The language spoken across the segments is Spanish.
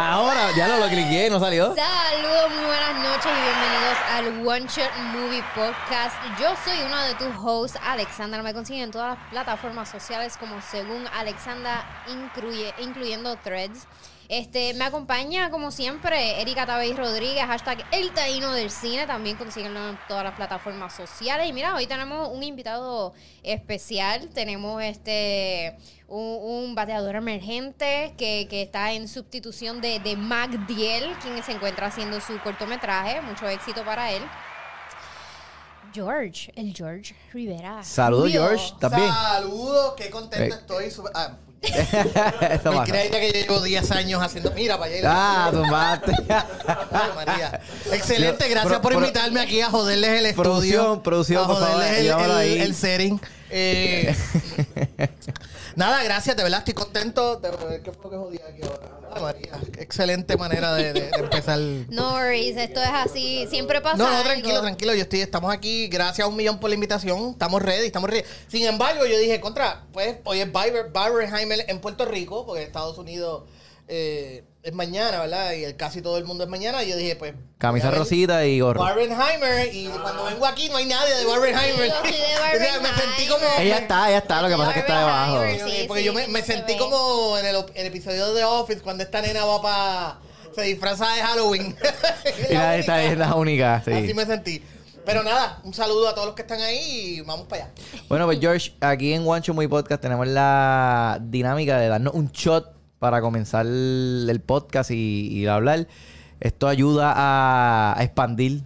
Ahora, ya no lo cliqué, no salió. Saludos, muy buenas noches y bienvenidos al One Shot Movie Podcast. Yo soy uno de tus hosts, Alexandra. Me consiguen en todas las plataformas sociales como según Alexandra, incluye, incluyendo Threads. Este, me acompaña, como siempre, Erika Tabey Rodríguez, hashtag El Taíno del Cine. También consíguenlo en todas las plataformas sociales. Y mira, hoy tenemos un invitado especial. Tenemos este un, un bateador emergente que, que está en sustitución de, de Mac Diel, quien se encuentra haciendo su cortometraje. Mucho éxito para él. George, el George Rivera. Saludos. George. ¿Estás bien? Saludos, qué contento Eh. estoy. super- Ah, Eso pasa. creía que yo llevo 10 años haciendo. Mira, para allá. Ah, tumbaste. Ay, María. Excelente, gracias por invitarme aquí a joderles el estudio. Producción, producción, a por favor, joderles el, el setting. Eh, nada, gracias, de verdad estoy contento. De ver qué fue lo que jodí aquí ahora. Ay, María, qué excelente manera de, de- de empezar. No worries, esto es así, siempre pasa. No, no, algo. tranquilo, tranquilo. Yo estoy, estamos aquí. Gracias a un millón por la invitación. Estamos ready, estamos ready. Sin embargo, yo dije, contra, pues hoy es Barber, Barbenheimer en Puerto Rico, porque Estados Unidos eh, es mañana, ¿verdad? Y el- casi todo el mundo es mañana. Y yo dije, pues. Camisa rosita y gorro. Barbenheimer. Y cuando vengo aquí no hay nadie de Barbenheimer. Yo de sea, me sentí como. Ella está, ella está, lo que pasa es que está debajo. Sí. porque yo me, sentí ve. como en el, episodio de The Office cuando esta nena va para. Se disfraza de Halloween. Y la esta es la única, Así sí. me sentí. Pero nada, un saludo a todos los que están ahí y vamos para allá. Bueno, pues George, aquí en One Show Muy Podcast tenemos la dinámica de darnos un shot para comenzar el podcast y, y hablar. Esto ayuda a, a expandir.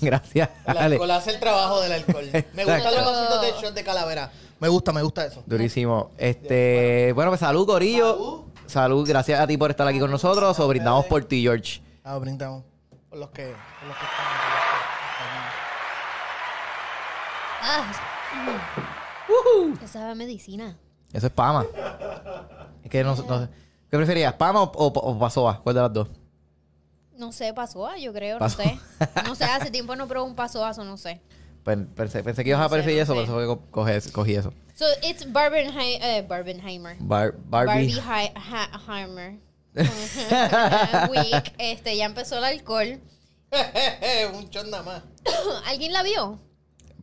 Gracias. El Ale. alcohol hace el trabajo del alcohol. Me gustan los vasitos de shot de calavera. Me gusta, me gusta eso. Durísimo. Este, bueno, pues salud, Corillo. Salud. Salud, gracias a ti por estar aquí con nosotros. O brindamos por ti, George. Ah, brindamos. Por los que, por los que están. Ah. Esa sabe medicina. Eso es Pama. Es que no, no sé. ¿Qué preferías, Pama o, o, o Pasoa? ¿Cuál de las dos? No sé, pasó, yo creo, no sé. No sé, hace tiempo no probé un pasoazo, no sé. Pues, pensé, pensé que ibas a No sé, preferir eso, por eso fue que cogí eso. So, it's Barbenhei- eh, Barbenheimer. Bar- Barbie Barbie. Hi- Ha- Heimer. Week. Este, ya empezó el alcohol. un shot nada más. ¿Alguien la vio?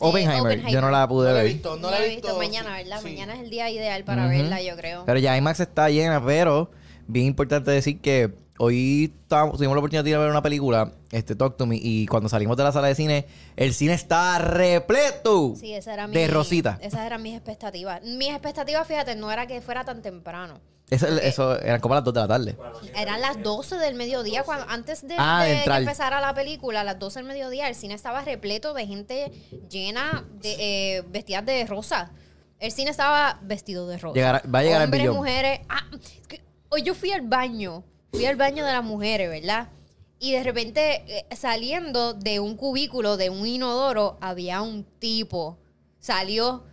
Oppenheimer. Oppenheimer. Yo no la No pude la he ver. visto, no la he visto. Mañana, ¿verdad? sí. Mañana es el día ideal para verla, yo creo. Pero ya IMAX está llena, pero bien importante decir que hoy estábamos- tuvimos la oportunidad de ir a ver una película, este Talk to Me, y cuando salimos de la sala de cine, el cine estaba repleto Sí, esa era mi, de Rosita. Esas eran mis expectativas. Mis expectativas, fíjate, no era que fuera tan temprano. Eso, eso eran como las 2 de la tarde. Eran las 12 del mediodía, cuando antes de, Ah, de de que empezara la película, a las 12 del mediodía, el cine estaba repleto de gente llena de eh, vestidas de rosa. El cine estaba vestido de rosa. Llegará- va a llegar el Hombres, billón. mujeres. Ah, es que hoy yo fui al baño, fui al baño de las mujeres, ¿verdad? Y de repente, eh, saliendo de un cubículo, de un inodoro, había un tipo. Salió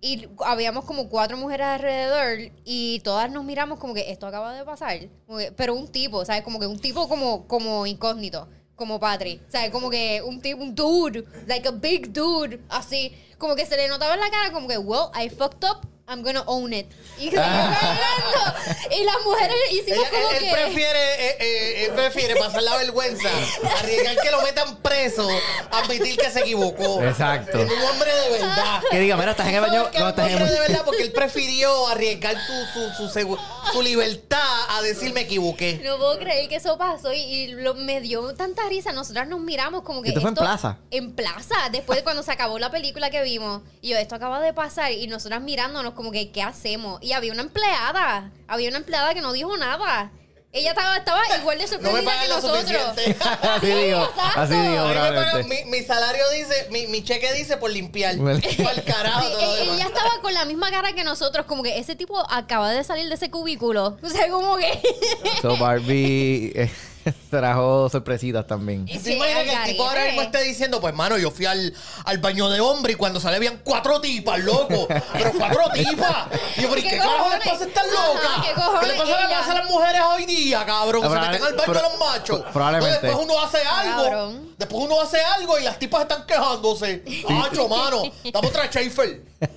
y habíamos como cuatro mujeres alrededor y todas nos miramos como que esto acaba de pasar. Pero un tipo, ¿sabes? Como que un tipo como, como incógnito, como Patri. ¿Sabes? Como que un tipo, un dude, like a big dude, así. Como que se le notaba en la cara como que, well, I fucked up, I'm gonna own it. Y, se hablando. y las mujeres hicimos Ella- como él, que... él prefiere, eh, eh, él prefiere pasar la vergüenza, arriesgar que lo metan preso, admitir que se equivocó. Exacto. Es un hombre de verdad. Que diga, mira, estás en el baño, no Un estás en hombre el de verdad porque él prefirió arriesgar su, su, su, su libertad a decir me equivoqué. No puedo creer que eso pasó y, y lo- me dio tanta risa. Nosotras nos miramos como que. ¿Esto fue en plaza? En plaza, después de cuando se acabó la película que vimos. Y yo, esto acaba de pasar. Y nosotras mirándonos como que, ¿qué hacemos? Y había una empleada. Había una empleada que no dijo nada. Ella estaba, estaba igual de sorprendida que nosotros. Así digo, así probablemente. mi, mi salario dice, mi, mi cheque dice por limpiar. Bueno. Por carajo. Sí, todo lo e- demás. ella estaba con la misma cara que nosotros, como que ese tipo acaba de salir de ese cubículo. O sea, como que. So Barbie eh, trajo sorpresitas también. ¿Y Sí, se imagina que el tipo ahora mismo esté diciendo, pues mano, yo fui al, al baño de hombre y cuando sale habían cuatro tipas, loco. Pero cuatro tipas. Y yo, pero ¿y ¿Qué qué cojones? pasa a estas Ajá, locas? ¿qué cojones le pasa a a las mujeres hoy día, cabrón? Que se Probable- meten al baño de los machos. pro- probablemente. Entonces, después uno hace algo. Cabrón. Después uno hace algo y las tipas están quejándose. Acho, mano. Estamos tras Schaefer.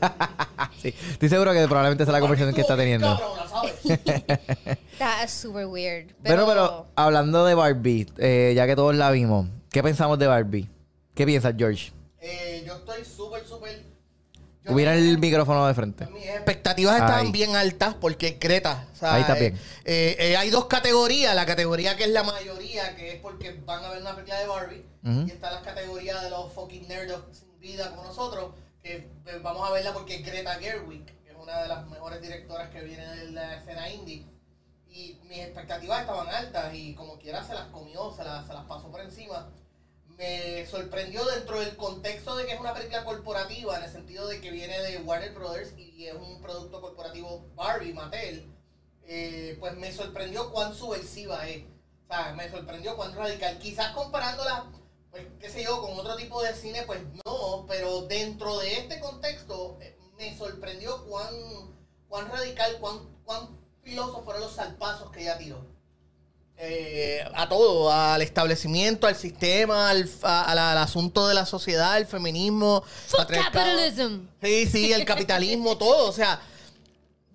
Sí. Estoy seguro que probablemente esa es la conversación que está teniendo. Cabrona, ¿sabes? Está super weird. Pero, Pero, pero, hablando de Barbie, eh, ya que todos la vimos, ¿qué pensamos de Barbie? ¿Qué piensas, George? Eh, yo estoy súper, súper. Hubiera el micrófono de frente. Mis expectativas estaban Ahí. bien altas porque o sea, Ahí está eh, bien. eh, eh, hay dos categorías. La categoría que es la mayoría, que es porque van a ver una película de Barbie. Y está las categorías de los fucking nerds sin vida como nosotros. Que eh, vamos a verla porque es Greta Gerwig, que es una de las mejores directoras que viene de la escena indie. Y mis expectativas estaban altas y como quiera se las comió, se las, se las pasó por encima me sorprendió dentro del contexto de que es una película corporativa, en el sentido de que viene de Warner Brothers y es un producto corporativo Barbie, Mattel, eh, pues me sorprendió cuán subversiva es. O sea, me sorprendió cuán radical. Quizás comparándola, pues, qué sé yo, con otro tipo de cine, pues no, pero dentro de este contexto eh, me sorprendió cuán, cuán radical, cuán, cuán filosos fueron los salpazos que ella tiró eh, a todo, al establecimiento, al sistema, al, a- al asunto de la sociedad, el feminismo, Fuck capitalism. Sí, sí, el capitalismo, todo. O sea,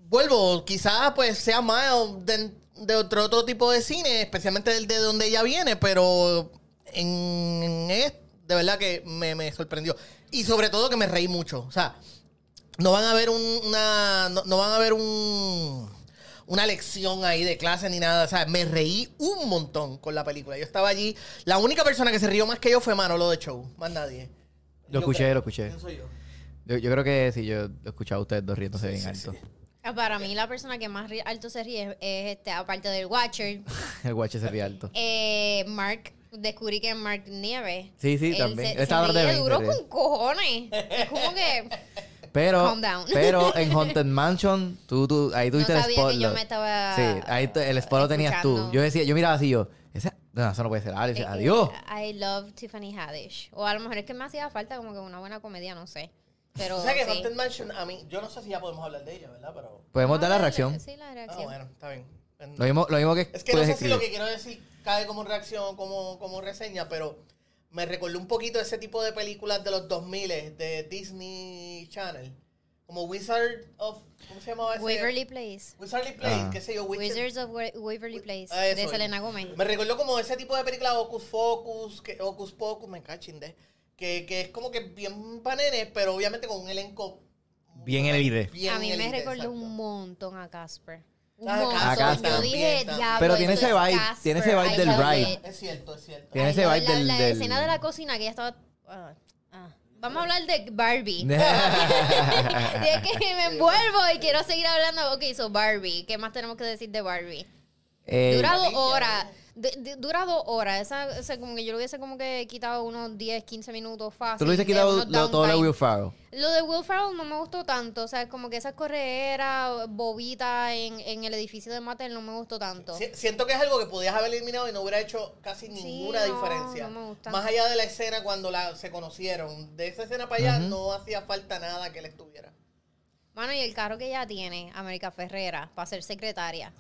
vuelvo, quizás pues sea más de, de otro, otro tipo de cine, especialmente del de donde ella viene, pero en, en es- de verdad que me, me sorprendió. Y sobre todo que me reí mucho. O sea, no van a ver un- una. No, no van a ver un. Una lección ahí de clase ni nada. O sea, me reí un montón con la película. Yo estaba allí. La única persona que se rió más que yo fue Manolo de Show. Más nadie. Lo Yo escuché, creo. lo escuché. ¿Quién soy yo? Yo, yo creo que sí, yo he escuchado a ustedes dos riéndose bien alto. Ah, Para mí, la persona que más alto se ríe es, es, este, aparte del Watcher, El guache se ríe alto. eh, Mark. Descubrí que Mark Nieve. Sí, sí, también. Se, se estaba de ríe 20, duro sí. con cojones. Es como que. Pero, Calm down. pero en Haunted Mansion, tú, tú, ahí No tuviste el sabía spot. yo me estaba. Sí, ahí el spot lo tenías tú. Yo decía, yo miraba así yo, ese, no, eso no puede ser Alex. Es que Adiós. I love Tiffany Haddish. O a lo mejor es que me hacía falta como que una buena comedia, no sé. Pero. O sea que sí. Haunted Mansion, a mí, yo no sé si ya podemos hablar de ella, ¿verdad? Pero. Podemos dar la reacción. Sí, la Ah, reacción. bueno, está bien. Lo mismo, lo mismo que Es que no sé si lo escribir. que quiero decir cae como reacción o como, como reseña, pero me recordó un poquito ese tipo de películas de los 2000 de Disney Channel. Como Wizard of. ¿Cómo se llamaba ese? Waverly Place. Wizardly Place, Ah. qué sé yo. Witcher- Wizards of Wa- Waverly Place. Ah, eso de. Selena Gomez. Me recordó como ese tipo de película Ocus Focus, que, Ocus Pocus, me cachín de. Que, que es como que bien panenes, pero obviamente con un elenco. Bien elite. bien a mí me elite, recordó exacto. un montón a Casper. Montón. Casper Yo dije, diablo. Pero tiene ese es vibe, Casper, tiene ese vibe I del love ride. Es cierto, es cierto. Tiene Ay, ese no, vibe la, del- la del- escena de la cocina que ella estaba... ah, ah. Vamos a hablar de Barbie. de que me envuelvo y quiero seguir hablando. Ok, so Barbie. ¿Qué más tenemos que decir de Barbie? Eh, Dura dos horas. De- de- dura dos horas. Esa, esa como que yo lo hubiese como que quitado unos 10, 15 minutos fácil. Tú lo hubiese de quitado lo- todo lo de. Will Ferrell. Lo de Will Ferrell no me gustó tanto. O sea, como que esa corredera bobita en, en el edificio de Mattel no me gustó tanto. Si- Siento que es algo que podías haber eliminado y no hubiera hecho casi ninguna no, diferencia. no me gusta. Más allá de la escena cuando la, se conocieron. De esa escena para allá no hacía falta nada que él estuviera. Mano, y el carro que ella tiene, América Ferrera, para ser secretaria.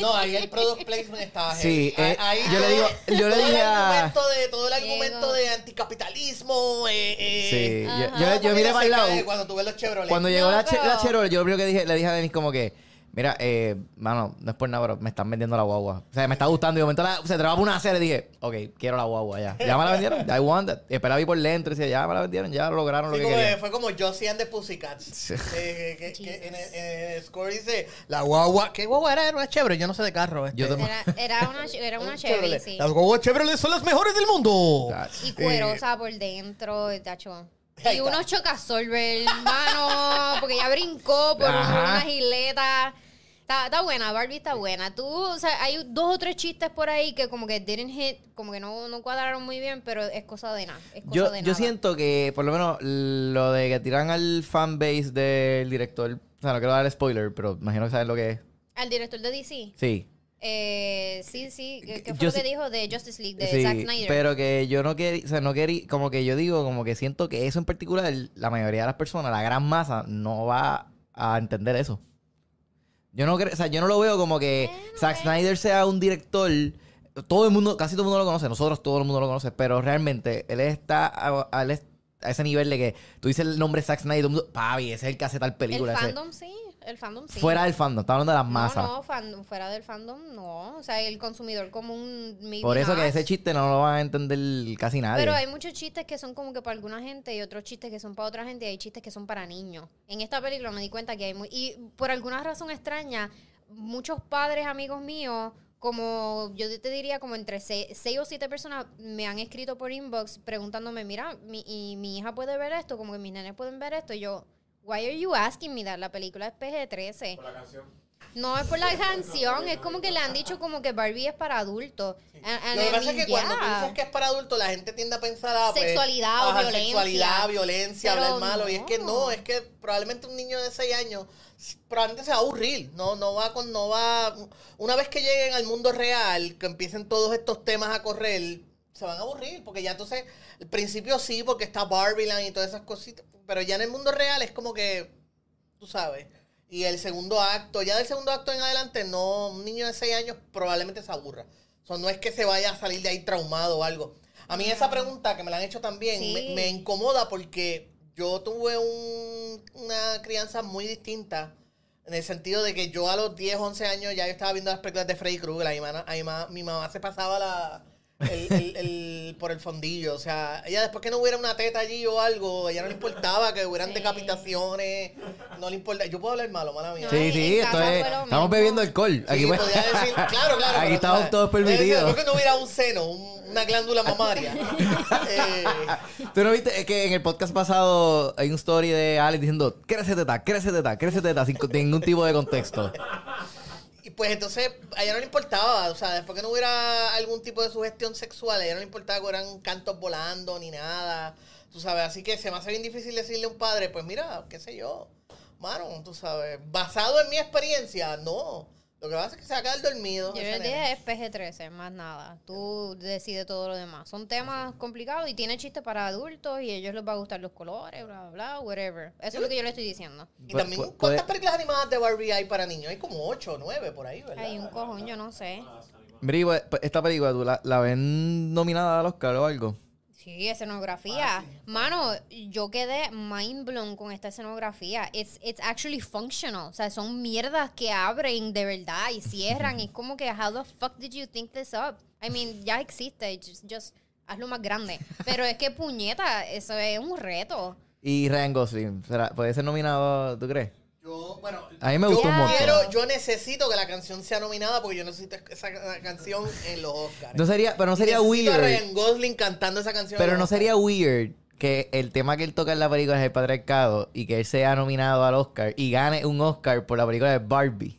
No, ahí el product placement estaba Sí, eh, Ahí yo le digo- yo le todo el dije a- argumento de Todo el argumento Diego. de anticapitalismo. Eh, eh, Sí, yo, Ajá. yo, yo miré para el lado. Cuando tuve los Chevrolet. Cuando llegó No, la, che- pero- la Chevrolet, yo lo primero que dije, le dije a Denis como que, mira, eh, mano, no es por nada, pero me están vendiendo la guagua. O sea, me está gustando. Y de momento la- se trababa una acera y dije, ok, quiero la guagua ya. Ya me la vendieron, I want it. Y esperaba ir por dentro y decía, ya me la vendieron, ya lograron lo Sí, que como- querían. fue como Josie and the Pussycats. Sí. Eh, que, que Jesus. en, el, en el score dice, la guagua, ¿qué guagua era? Era una Chevrolet, yo no sé de carro. este. Yo. Era, era una, era una Chevrolet. sí. Las guaguas Chevrolet son las mejores del mundo. Y cuerosa por dentro, y tacho. Y unos chocasolver, mano, porque ella brincó por Ajá. una gileta. Está, está buena, Barbie está buena. Tú, o sea, hay dos o tres chistes por ahí que como que didn't hit, como que no, no cuadraron muy bien, pero es cosa de nada. Es cosa Yo, de yo nada. siento que, por lo menos, lo de que tiran al fanbase del director, o sea, no quiero dar spoiler, pero imagino que saben lo que es. Al director de DC. Sí. Eh, sí, sí. ¿Qué, qué fue Yo lo que dijo de Justice League, de sí, Zack Snyder? pero que yo no quería, o sea, no quería, como que yo digo, como que siento que eso en particular, la mayoría de las personas, la gran masa, no va a entender eso. Yo no creo, o sea, yo no lo veo como que Zack Snyder sea un director, todo el mundo, casi todo el mundo lo conoce, nosotros todo el mundo lo conoce, pero realmente él está a, a- a ese nivel de que tú dices el nombre Zack Snyder, todo el mundo, papi, ese es el que hace tal película. el ese- fandom, sí. El fandom sí. Fuera del fandom, está hablando de las no, masas. no, fandom- fuera del fandom no. O sea, el consumidor común. Por eso que ese chiste no lo van a entender casi nadie. Pero hay muchos chistes que son como que para alguna gente y otros chistes que son para otra gente y hay chistes que son para niños. En esta película me di cuenta que hay muy... Y por alguna razón extraña, muchos padres, amigos míos, como yo te diría como entre seis, seis o siete personas me han escrito por inbox preguntándome, mira, mi, y mi hija puede ver esto, como que mis nenes pueden ver esto. Y yo, why are you asking me that? La película es PG-13. Por la canción. No es por la canción, es como que le han dicho como que Barbie es para adultos. And- and Lo que I pasa es que cuando tú yeah. dices que es para adultos, la gente tiende a pensar ah, pues, Sexualidad o ajá, violencia. Sexualidad, violencia, Pero hablar malo. Y es que no. no, es que probablemente un niño de 6 años probablemente se va a aburrir. No, no va con, no va. Una vez que lleguen al mundo real, que empiecen todos estos temas a correr, se van a aburrir. Porque ya entonces, al principio sí, porque está Barbieland y todas esas cositas. Pero ya en el mundo real es como que, tú sabes. Y el segundo acto, ya del segundo acto en adelante, no, un niño de 6 años probablemente se aburra. O sea, no es que se vaya a salir de ahí traumado o algo. A mí esa pregunta que me la han hecho también Sí. me, me incomoda porque yo tuve un- una crianza muy distinta en el sentido de que yo a los 10, 11 años ya yo estaba viendo las películas de Freddy Krueger. a mi mamá- a mi mamá- mi mamá se pasaba la, el, el- por el fondillo. O sea, ella después que no hubiera una teta allí o algo, a ella no le importaba que hubieran Sí. decapitaciones. No le importa. Yo puedo hablar malo, mala mía. No, Sí, sí, esto es. Estamos bebiendo alcohol. Aquí Sí, pues- decir, claro, claro. Aquí pero, estamos ¿sabes? todos permitidos. Después que no hubiera un seno, un- una glándula mamaria. eh, Tú no viste Es que en el podcast pasado hay un story de Alex diciendo, crece teta, crece teta, crece teta, sin ningún tipo de contexto. Pues entonces a ella no le importaba, o sea, después que no hubiera algún tipo de sugestión sexual, a ella no le importaba que hubieran cantos volando ni nada, tú sabes, así que se me hace bien difícil decirle a un padre, pues mira, qué sé yo, mano, tú sabes, basado en mi experiencia, no, lo que pasa es que se va a quedar dormido. Yo nene. dije es PG-13, más nada. Tú decides todo lo demás. Son temas complicados y tiene chistes para adultos y a ellos les va a gustar los colores, bla, bla, bla, whatever. Eso es lo que yo le estoy diciendo. Y también, ¿cuántas puede- películas animadas de Barbie hay para niños? Hay como 8 o 9 por ahí, ¿verdad? Hay un cojón, yo no sé. Bri, pues, esta película, ¿tú la, la ven nominada al Oscar o algo? Sí, escenografía. Mano, yo quedé mind blown con esta escenografía. It's, it's actually functional. O sea, son mierdas que abren de verdad y cierran. es como que, how the fuck did you think this up? I mean, ya existe. Just, just hazlo más grande. Pero es que puñeta, eso es un reto. Y Ryan Gosling, ¿será- ¿puede ser nominado, tú crees? Yo, bueno, A mí me yo gustó un montón. quiero, yo necesito que la canción sea nominada porque yo necesito esa canción en los Oscars. No sería, pero no sería Necesito a weird. Ryan Gosling cantando esa canción. Pero no sería weird que el tema que él toca en la película es el patriarcado y que él sea nominado al Oscar y gane un Oscar por la película de Barbie.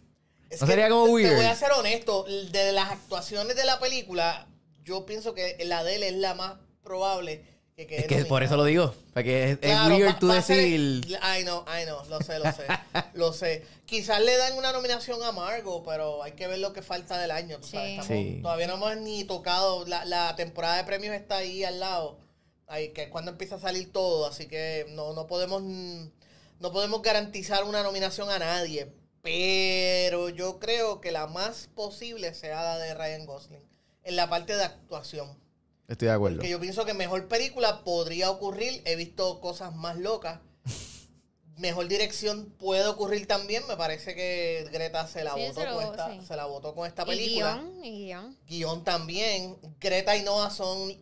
Es ¿No que sería como weird? Te voy a ser honesto, de las actuaciones de la película, yo pienso que la de él es la más probable que quede Es que por eso lo digo. Porque es, es weird va- tú va a ser- decir. Ay, no, ay, no, lo sé, lo sé. lo sé. Quizás le dan una nominación a Margot, pero hay que ver lo que falta del año. tú Sí. sabes, estamos- Sí. Todavía no hemos ni tocado. La, la temporada de premios está ahí al lado. Ahí, que es cuando empieza a salir todo. Así que no, no podemos. mm, No podemos garantizar una nominación a nadie. Pero yo creo que la más posible sea la de Ryan Gosling. En la parte de actuación. Estoy de acuerdo. Que yo pienso que mejor película podría ocurrir. He visto cosas más locas. Mejor dirección puede ocurrir también. Me parece que Greta se la Sí, votó con esta, sí. se la votó con esta Y película. guion, y guion. Guión también. Greta y Noah son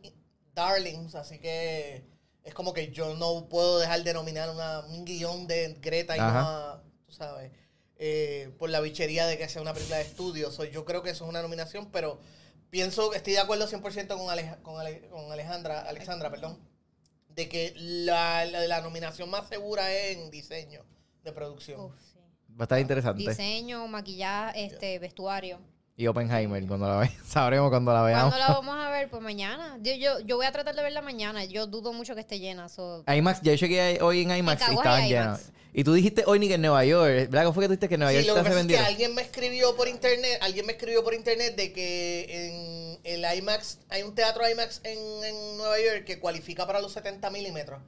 darlings, así que es como que yo no puedo dejar de nominar una, un guion de Greta y Ajá. Noah, tú sabes, eh, por la bichería de que sea una película de estudio. So, yo creo que eso es una nominación, pero pienso, estoy de acuerdo 100% con, Aleja- con, Ale- con Alejandra, Alexandra, perdón, de que la, la, la nominación más segura es en diseño de producción. Uf, sí. Va a estar interesante. Diseño, maquillaje, este, vestuario. Y Oppenheimer, cuando la ve. Sabremos cuando la veamos. ¿Cuándo la vamos a ver? Pues mañana. Yo, yo, yo voy a tratar de verla mañana. Yo dudo mucho que esté llena. so- IMAX, ya yo llegué hoy en IMAX y estaban. IMAX. Y tú dijiste hoy ni que en Nueva York. ¿Verdad? ¿Cómo fue que tú dijiste que en Nueva Sí, York lo que se pasa es que alguien me escribió por internet, alguien me escribió por internet de que en el IMAX, hay un teatro IMAX en, en Nueva York que cualifica para los 70 milímetros.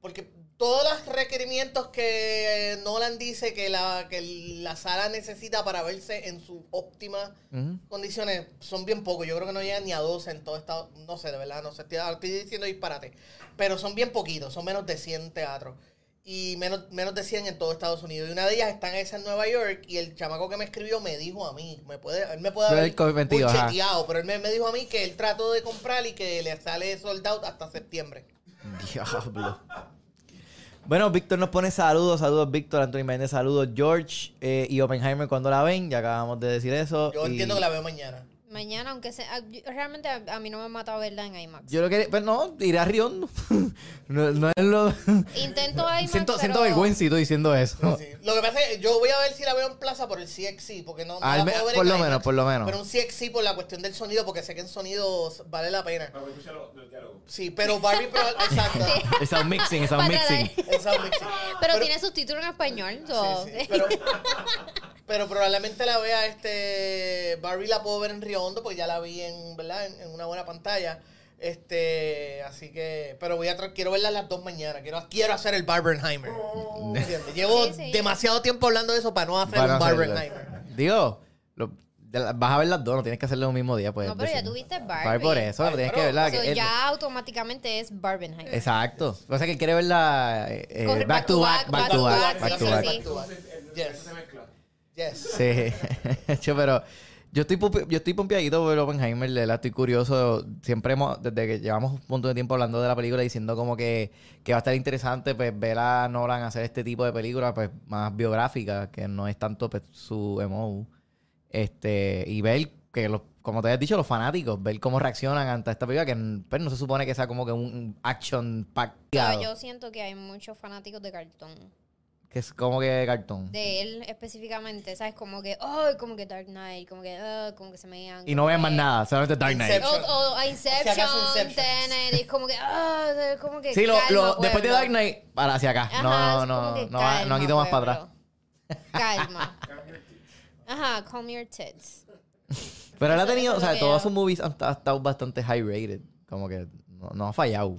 Porque todos los requerimientos que Nolan dice que la, que la sala necesita para verse en sus óptimas Ujú. condiciones son bien pocos. Yo creo que no llegan ni a 12 en todo Estados No sé, de verdad, no sé. Estoy, estoy diciendo disparate. Pero son bien poquitos, son menos de 100 teatros. y menos, menos de 100 en todo Estados Unidos. Y una de ellas está esa en Nueva York y el chamaco que me escribió me dijo a mí, me puede, él me puede haber él co- mentido, ajá. bucheteado, pero él me, me dijo a mí que él trató de comprar y que le sale sold out hasta septiembre. Diablo. Bueno, Víctor nos pone saludos, saludos Víctor, Anthony Méndez, saludos George eh, y Oppenheimer cuando la ven, ya acabamos de decir eso. Yo y- entiendo que la veo mañana. Mañana, aunque sea. yo- Realmente a, a mí no me ha matado verla en IMAX. Yo lo que, pero no, iré a Riondo. no, no es lo... Intento IMAX. siento, pero... siento vergüencito diciendo eso. Sí. Lo que pasa es que yo voy a ver si la veo en plaza por el CXC, porque no, no Al la me- puedo ver por en lo IMAX, menos, por lo menos. Pero un CXC por la cuestión del sonido, porque sé que en sonido vale la pena. Para escuchar los, los diálogos. Sí, pero Barbie, pero, exacto. El sound mixing, el sound mixing. atrás. El sound mixing. Pero, tiene subtítulos en español. so- Sí, sí, pero, pero probablemente la vea este Barbie la puedo ver en Riondo porque ya la vi en, ¿verdad? En, en una buena pantalla. Este, así que, pero voy a quiero verla las dos mañana. Quiero, quiero hacer el Barbenheimer. ¿Entiendes? Llevo Sí, sí. demasiado tiempo hablando de eso para no hacer Para un. Barbenheimer. Digo, lo- vas a ver las dos, no tienes que hacerlo el mismo día. Pues, No, pero ya tuviste Barbie. Barbie por eso, Ay, tienes pero- que verla. Que automáticamente es Barbenheimer. Exacto. O sea que quiere verla eh, Corre- back to back, back to back, back to back. Back to back. Yes. Yes. Sí, pero yo estoy, yo estoy pompeadito por Oppenheimer, de verdad, estoy curioso. Siempre hemos, desde que llevamos un montón de tiempo hablando de la película, diciendo como que, que va a estar interesante pues ver a Nolan hacer este tipo de películas pues más biográficas, que no es tanto pues, su MO. Este, y ver que los, como te habías dicho, los fanáticos, ver cómo reaccionan ante esta película, que pues, no se supone que sea como que un action pack yo siento que hay muchos fanáticos de cartón. Que es como que cartón. De él específicamente, ¿sabes? Como que, oh, como que Dark Knight, como que, ah, como que se me. Y no vean más nada, solamente Dark Knight. Inception. O, o a Inception, Inception. Tenet, es como que, es como que. Sí, lo, calma, lo- después de. Dark Knight, para hacia acá. Ajá, no, no, no, no, no, calma, han ido más para pueblo. atrás. Calma. Ajá, calm your tits. Pero él ha tenido, o sea, yo- sus movies han, han estado bastante high rated. Como que no, no ha fallado.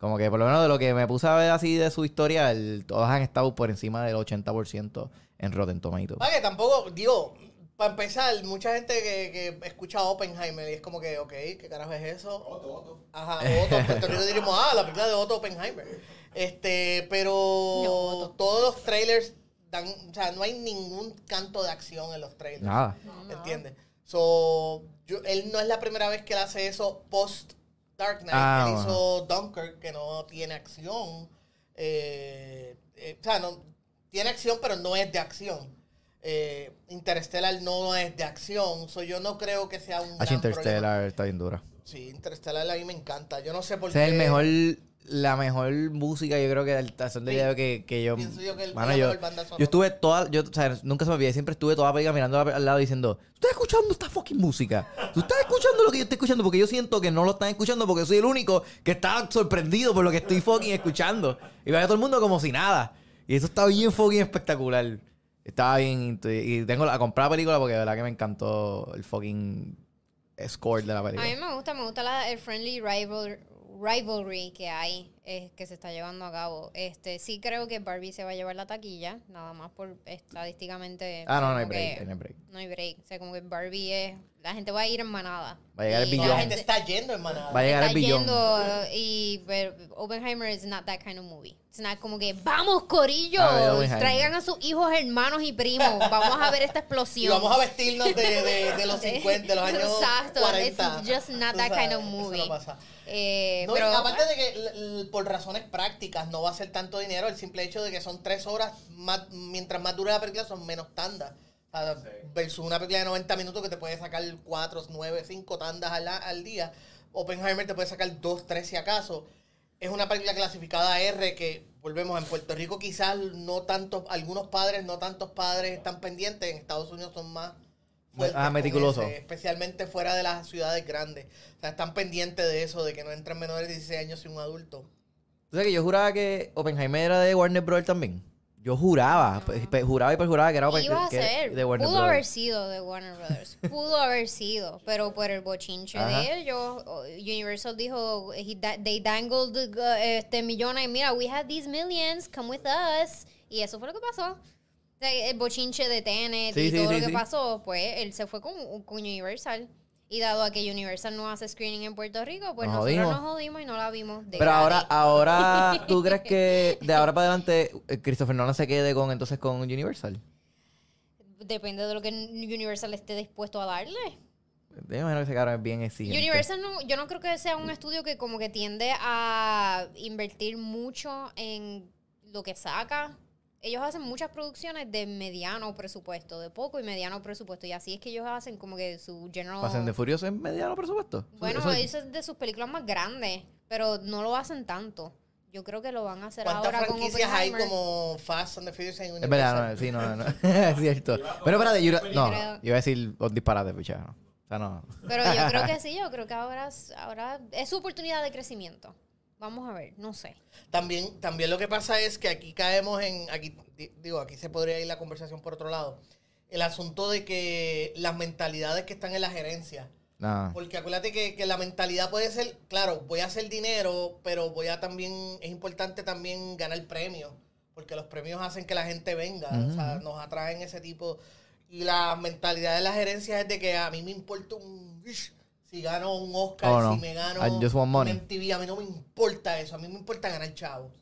Como que por lo menos de lo que me puse a ver así de su historia, el- todas han estado por encima del 80% en Rotten Tomatoes. Ah, que tampoco, digo, para empezar, mucha gente que, que escucha Oppenheimer y es como que, ok, ¿qué carajo es eso? Otto, Otto. Ajá, Otto, Puerto Rico diríamos, ah, la película de Otto Oppenheimer. Este, pero todos los trailers dan, o sea, no hay ningún canto de acción en los trailers. Nada. ¿Entiendes? So, yo, él no es la primera vez que él hace eso post Dark Knight. Ah, él bueno. hizo Dunkirk, que no tiene acción. Eh, eh, o sea, no, tiene acción, pero no es de acción. Eh, Interstellar no es de acción. So, yo no creo que sea un. H gran Interstellar problema. está bien dura. Sí, Interstellar a mí me encanta. Yo no sé por qué. es el mejor, la mejor música, yo creo que del tazón de Sí. video que, que yo. Pienso yo que el- Mano, yo, banda estuve toda, yo, o sea, nunca se me olvide, siempre estuve toda la película mirando al lado diciendo, ¿tú estás escuchando esta fucking música? ¿Tú estás escuchando lo que yo estoy escuchando? Porque yo siento que no lo están escuchando porque soy el único que está sorprendido por lo que estoy fucking escuchando. Y vaya todo el mundo como si nada. Y eso está bien fucking espectacular. Estaba bien, y tengo la, a comprar la película porque de verdad que me encantó el fucking score de la A película. mí me gusta, me gusta la- el friendly rival, rivalry que hay, eh, que se está llevando a cabo. Este, sí creo que Barbie se va a llevar la taquilla, nada más por estadísticamente. Ah, no, no hay break, que no hay break. No hay break. O sea, como que Barbie es, la gente va a ir en manada. Va a llegar el Y Y la billón. gente está yendo en manada. Va a llegar está el billón. yendo, y pero Oppenheimer is not that kind of movie. It's not como que vamos corillo, A Oppenheimer. traigan a sus hijos, hermanos y primos, vamos a ver esta Y explosión. vamos a vestirnos de, de, de los 50, de los años Exacto, 40. it's just not Tú that sabes, kind of eso movie. no pasa. Eh, No, y pero aparte de que por razones prácticas no va a ser tanto dinero, el simple hecho de que son tres horas, más, mientras más dura la película son menos tandas. O sea, Sí. Versus una película de 90 minutos que te puede sacar cuatro, nueve, cinco tandas al, al día. Oppenheimer te puede sacar dos, tres si acaso. Es una película clasificada R que, volvemos, en Puerto Rico quizás no tantos, algunos padres, no tantos padres están pendientes, en Estados Unidos son más Ah, meticuloso. ese, especialmente fuera de las ciudades grandes. O sea, están pendientes de eso, de que no entren menores de 16 años y un adulto. O sea que yo juraba que Oppenheimer era de Warner Bros. también. Yo juraba, pe- pe- juraba y perjuraba que era Oppen- iba a que- ser. de Warner Pudo Bros. haber sido de Warner Brothers. Pudo haber sido. Pero por el bochinche Ajá. de ellos, o- Universal dijo, he da- they dangled uh, este millones. Mira, we have these millions, come with us. Y eso fue lo que pasó. O sea, el bochinche de Tenet Sí, y sí, todo sí, lo que sí. pasó, pues él se fue con, con Universal. Y dado a que Universal no hace screening en Puerto Rico, pues Nos nosotros jodimos. nos jodimos y no la vimos. de Pero ahora, ahora, ¿tú crees que de ahora para adelante eh, Christopher Nolan se quede con entonces con Universal? Depende de lo que Universal esté dispuesto a darle. Yo imagino que cabrón es bien exigente. Universal no, yo no creo que sea un estudio que como que tiende a invertir mucho en lo que saca. Ellos hacen muchas producciones de mediano presupuesto, de poco y mediano presupuesto. Y así es que ellos hacen como que su general... Fast and the Furious es mediano presupuesto. Bueno, Eso- eso es de sus películas más grandes, pero no lo hacen tanto. Yo creo que lo van a hacer ¿Cuántas ahora con franquicias hay como Fast and the Furious en Es verdad, no, sí, no, no. es cierto. Pero espérate, yo, no, yo iba a decir un disparate, picha. No. O sea, no. Pero yo creo que sí, yo creo que ahora, ahora es su oportunidad de crecimiento. Vamos a ver, no sé. También, también lo que pasa es que aquí caemos en, aquí di- digo, aquí se podría ir la conversación por otro lado. El asunto de que las mentalidades que están en la gerencia. No. Porque acuérdate que, que la mentalidad puede ser, claro, voy a hacer dinero, pero voy a también, es importante también ganar premios. Porque los premios hacen que la gente venga, o sea, nos atraen ese tipo. Y la mentalidad de la gerencia es de que a mí me importa un... ish, Si gano un Oscar, Oh, no. si me gano un MTV, a mí no me importa eso, a mí me importa ganar chavos.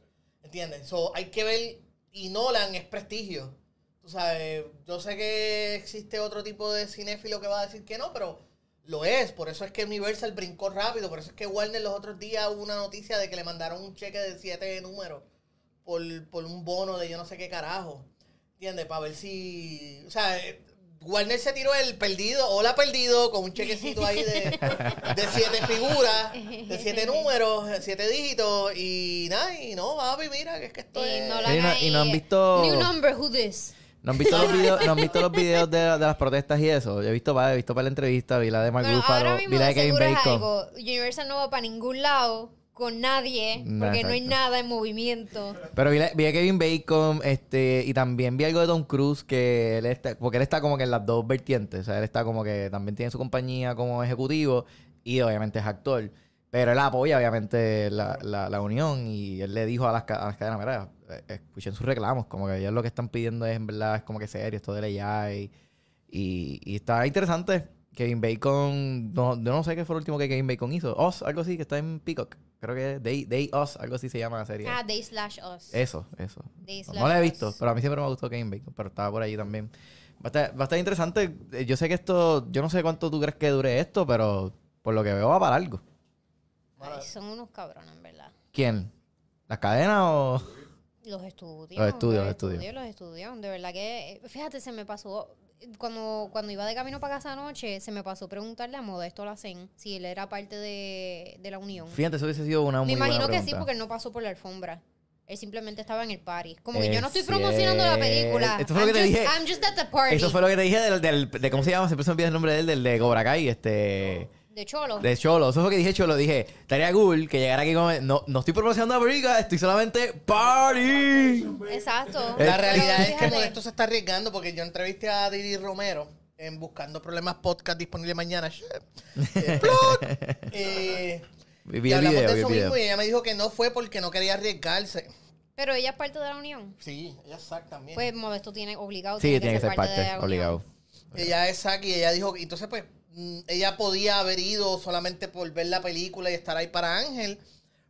¿Entiendes? So, hay que ver, y Nolan es prestigio. Tú sabes, yo sé que existe otro tipo de cinéfilo que va a decir que no, pero lo es. Por eso es que Universal brincó rápido. Por eso es que Warner los otros días hubo una noticia de que le mandaron un cheque de siete números por, por un bono de yo no sé qué carajo. ¿Entiendes? Para ver si. O sea, eh, Warner se tiró el perdido, hola perdido, con un chequecito ahí de, de siete figuras, de siete números, siete dígitos, y nada, y no, papi, mira, que es que esto Y no, Y no- y no han visto- New number, who this? ¿No han visto los videos, ¿no han visto los videos de, de las protestas y eso? Yo he visto para, he visto para la entrevista, vi la de Mark Ruffalo, vi la de Kevin Bacon. algo. Universal no va para ningún lado con nadie porque no hay nada en movimiento. Pero vi, la- vi a Kevin Bacon, este, y también vi algo de Tom Cruise, que él está, porque él está como que en las dos vertientes. O sea, él está como que también tiene su compañía como ejecutivo y obviamente es actor. Pero él apoya obviamente la, la, la unión y él le dijo a las, a las cadenas, mira, eh, escuchen sus reclamos, como que ellos lo que están pidiendo es en verdad, es como que serio, esto de la AI. Y, y está interesante. Kevin Bacon, no, yo no sé qué fue lo último que Kevin Bacon hizo. Oz, algo así, que está en Peacock. Creo que Day, Day Oz, algo así se llama la serie. Ah, They Slash Us. Eso, eso. They No, slash no la he us. visto, pero a mí siempre me gustó Kevin Bacon, pero estaba por ahí también. Va a, estar, va a estar interesante. Eh, Yo sé que esto, yo no sé cuánto tú crees que dure esto, pero por lo que veo va para algo. Ay, son unos cabrones, en verdad. ¿Quién? ¿Las cadenas o...? Los estudios. Los estudios, los estudios. Los estudios. De verdad que, eh, fíjate, se me pasó, cuando, cuando iba de camino para casa anoche, se me pasó preguntarle a Modesto Lacen si él era parte de, de la unión. Fíjate, eso hubiese sido una muy Me imagino buena que sí, porque él no pasó por la alfombra. Él simplemente estaba en el party. Como que yo no estoy promocionando la película. Esto fue lo I'm que te just- dije. I'm just at the party. Eso fue lo que te dije del, del- de cómo se llama, siempre se me olvida el nombre de él, del de Cobra Kai, este... De cholo. De Cholo, eso fue lo que dije Cholo, dije, estaría cool que llegara aquí como, no, no estoy promocionando la película, estoy solamente party. Exacto. Eh, La realidad es que fíjate, Modesto se está arriesgando porque yo entrevisté a Didi Romero en Buscando Problemas Podcast disponible mañana. Eh. Eh, Vi- vi y el hablamos video, de eso mismo y ella me dijo que no fue porque no quería arriesgarse. Pero ella es parte de la unión. Sí, ella Zack también. Pues Modesto tiene obligado. Sí, tiene que ser parte, la unión. obligado. Ella es Zack y ella dijo, entonces pues ella podía haber ido solamente por ver la película y estar ahí para Ángel.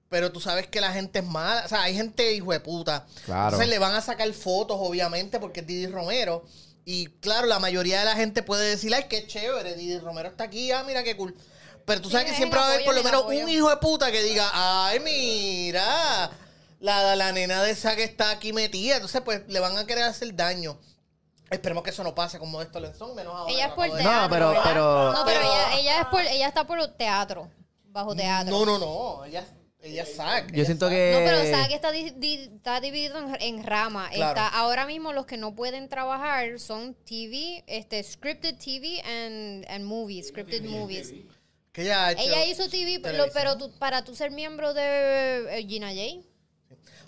Pero tú sabes que la gente es mala. O sea, hay gente hijo de puta. Claro. Entonces le van a sacar fotos, obviamente, porque es Didi Romero. Y claro, la mayoría de la gente puede decir, ay, qué chévere, Didi Romero está aquí, ah, mira qué cool. Pero tú Sí, sabes que siempre va a haber por lo menos en un hijo de puta que diga, ay, mira, la, la nena de esa que está aquí metida. Entonces, pues le van a querer hacer daño. Esperemos que eso no pase con Modesto Lenzón, menos ahora. Ella es por de- teatro. No, pero- ¿verdad? pero- No, pero ella, ella, es por, ella está por teatro. Bajo teatro. No, no, no. Ella, ella es Zack. Yo ella siento que... No, pero sabes que está, di- di- está dividido en, en rama. Claro. Está, ahora mismo los que no pueden trabajar son TV, este, scripted TV and, and movies, scripted movies. Que ella, ha hecho Ella hizo TV, pero, pero tú- para tú ser miembro de eh, Gina J.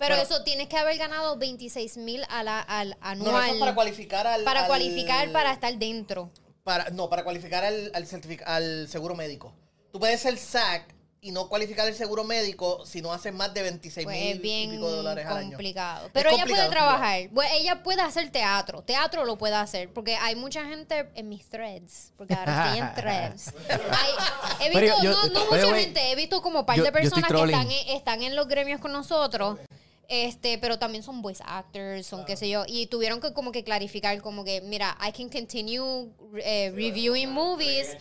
Pero eso tienes que haber ganado 26 mil al, al anual. no, eso es para cualificar al. para al- cualificar para estar dentro. para- no, para cualificar al, al, al seguro médico. Tú puedes ser SAC y no cualificar el seguro médico si no haces más de 26 Pues mil es bien y pico de dólares al año. complicado. Es Pero ella complicado, puede trabajar. Bueno, ella puede hacer teatro. Teatro lo puede hacer. Porque hay mucha gente en mis threads. Porque ahora estoy en threads. Hay- he visto, yo- no, mucha gente. He visto como un par yo- de personas que están en, están en los gremios con nosotros. Este, pero también son voice actors, son qué sé yo. Y tuvieron que como que clarificar como que, mira, I can continue eh, reviewing movies.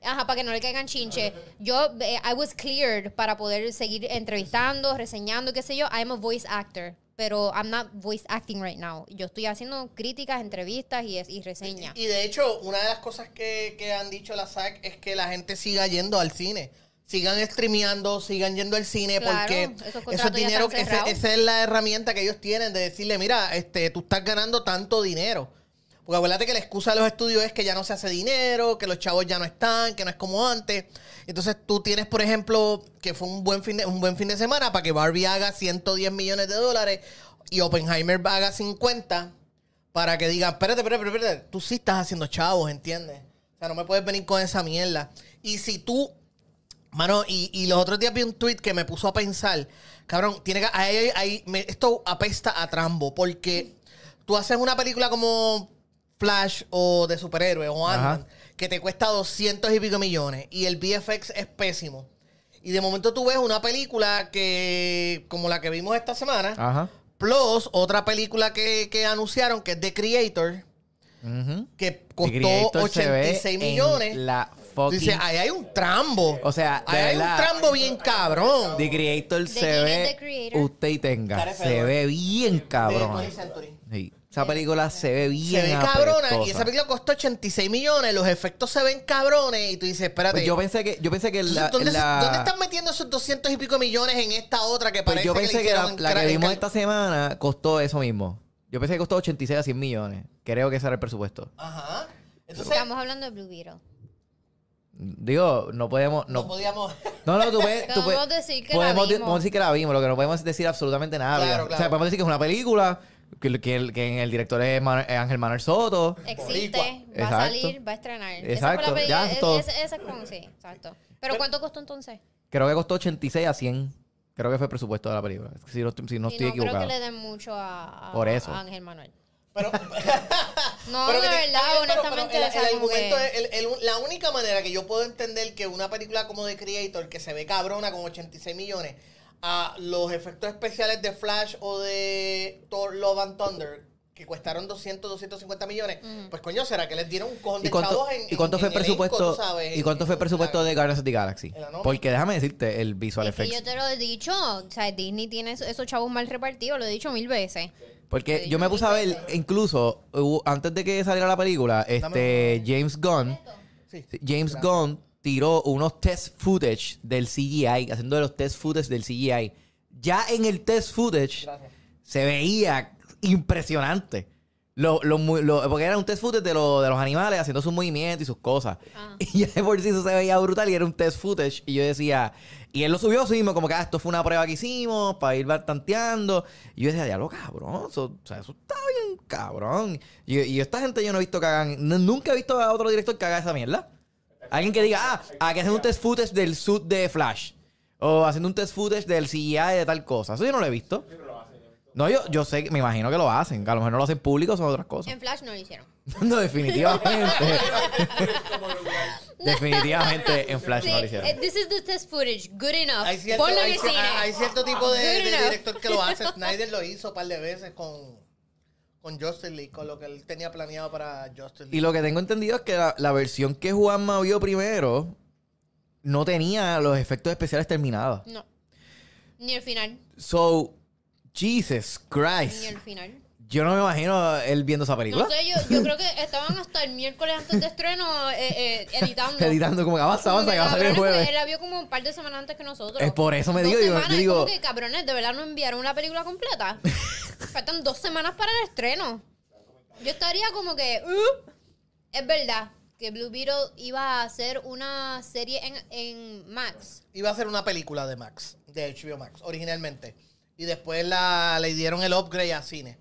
Ajá, para que no le caigan chinche. Yo, eh, I was cleared para poder seguir entrevistando, reseñando, qué sé yo. I'm a voice actor. Pero I'm not voice acting right now. Yo estoy haciendo críticas, entrevistas y, y reseñas. Y de hecho, una de las cosas que, que han dicho la SAC es que la gente siga yendo al cine. Sigan streameando, sigan yendo al cine Claro, porque esos eso es contratos ya dinero, ese- esa es la herramienta que ellos tienen de decirle, mira, este, tú estás ganando tanto dinero. Porque acuérdate que la excusa de los estudios es que ya no se hace dinero, que los chavos ya no están, que no es como antes. Entonces tú tienes, por ejemplo, que fue un buen fin de, un buen fin de semana para que Barbie haga 110 millones de dólares y Oppenheimer haga 50 para que digan, espérate, espérate, espérate, tú sí estás haciendo chavos, ¿entiendes? O sea, no me puedes venir con esa mierda. Y si tú, mano, y, y los otros días vi un tweet que me puso a pensar, cabrón, tiene que, ahí- ahí- me- esto apesta a trambo, porque tú haces una película como Flash o de superhéroe o. Ant-Man, que te cuesta 200 y pico millones y el VFX es pésimo. Y de momento tú ves una película que, como la que vimos esta semana, Ajá. Plus, otra película que, que anunciaron, que es The Creator, Ujú. que The costó Creator se ve 86 en millones. La fucking... dices, ahí hay un trambo. O sea, de ahí hay un trambo bien cabrón. The Creator se ve... The Creator? Usted y tenga. Se ve bien De cabrón. 20th Century. Sí. Esa película se ve bien Se ve cabrona y esa película costó 86 millones, los efectos se ven cabrones y tú dices, espérate. Pues yo pensé que... Yo pensé que Entonces, la... ¿dónde, se- la- dónde están metiendo esos 200 y pico millones en esta otra que Pues parece yo que le pensé que la, hicieron la que vimos esta semana costó eso mismo. Yo pensé que costó 86 a 100 millones. Creo que ese era el presupuesto. Ajá. Entonces, Estamos hablando de Blue Beetle. Digo, no podemos... no, No, podíamos... no, no, tú puedes... tú Podemos puedes- decir que podemos, la vimos. podemos decir que la vimos. Lo que no podemos decir absolutamente nada. Claro, ¿verdad? O claro. sea, podemos decir que es una película, que, que, que el director es eh, Ángel Manuel Soto. Existe, va a salir, va a estrenar. Exacto, Esa fue la película. ya, es- todo. es- esa es como, sí, exacto. Pero ¿cuánto costó entonces? Creo que costó 86 a 100. Creo que fue el presupuesto de la película. Si no, si no y estoy no creo equivocado. que le den mucho a, a- Por eso. a Ángel Manuel. Pero, No, Pero de que verdad, bien, pero- honestamente, pero el, o sea, el como argumento que- es- el- el- la única manera que yo puedo entender que una película como The Creator, que se ve cabrona con 86 millones, a los efectos especiales de Flash o de Thor Love and Thunder, que costaron 200, 250 millones, pues coño, ¿será que les dieron un cojón ¿Y de cuánto, chavos en ¿Y cuánto en- fue el elenco, presupuesto? sabes, ¿Y cuánto en- fue el presupuesto de Guardians of the Galaxy? Porque déjame decirte, el visual Es que effects. yo te lo he dicho, o sea, Disney tiene esos, esos chavos mal repartidos, lo he dicho mil veces. Porque Sí, yo me puse a ver, incluso hubo- antes de que saliera la película, este James Gunn. James Gunn tiró unos test footage del CGI, haciendo los test footage del CGI. Ya en el test footage Gracias. se veía impresionante. Lo, lo mu- lo- porque era un test footage de, lo- de los animales haciendo sus movimientos y sus cosas. Ah. Y ya de por sí eso se veía brutal y era un test footage. Y yo decía, y él lo subió así mismo, como que ah, esto fue una prueba que hicimos para ir tanteando. Y yo decía, diablo, cabrón, eso, o sea, eso está bien cabrón. Y, y esta gente yo no he visto que hagan, nunca he visto a otro director que haga esa mierda. Alguien que diga, ah, aquí hacen un test footage del suit de Flash. O haciendo un test footage del CGI de tal cosa. Eso yo no lo he visto. No, yo, yo sé, que- me imagino que lo hacen. Que a lo mejor no lo hacen público, son otras cosas. En Flash no lo hicieron. no, definitivamente. definitivamente en Flash Sí, no lo hicieron. eh, this is the test footage, good enough. Hay cierto, Ponlo en hay, el cine. hay cierto tipo de, director que lo hace. Snyder lo hizo un par de veces con, con Justice League, con lo que él tenía planeado para Justice League. Y lo que tengo entendido es que la, la versión que Juanma vio primero no tenía los efectos especiales terminados. No. Ni el final. So, Jesus Ni Christ. el final. Yo no me imagino él viendo esa película. No sé, yo, yo creo que estaban hasta el miércoles antes de estreno eh, eh, editando. Editando como que avanza, Como avanza, que, que va a salir el jueves. Él la vio como un par de semanas antes que nosotros. Es por eso me Dos digo, yo- semanas, yo es digo- como que cabrones, de verdad no enviaron la película completa. Faltan dos semanas para el estreno. Yo estaría como que. "Uh". es verdad que Blue Beetle iba a hacer una serie en, en Max. Iba a ser una película de Max, de HBO Max, originalmente. Y después la, le dieron el upgrade a cine.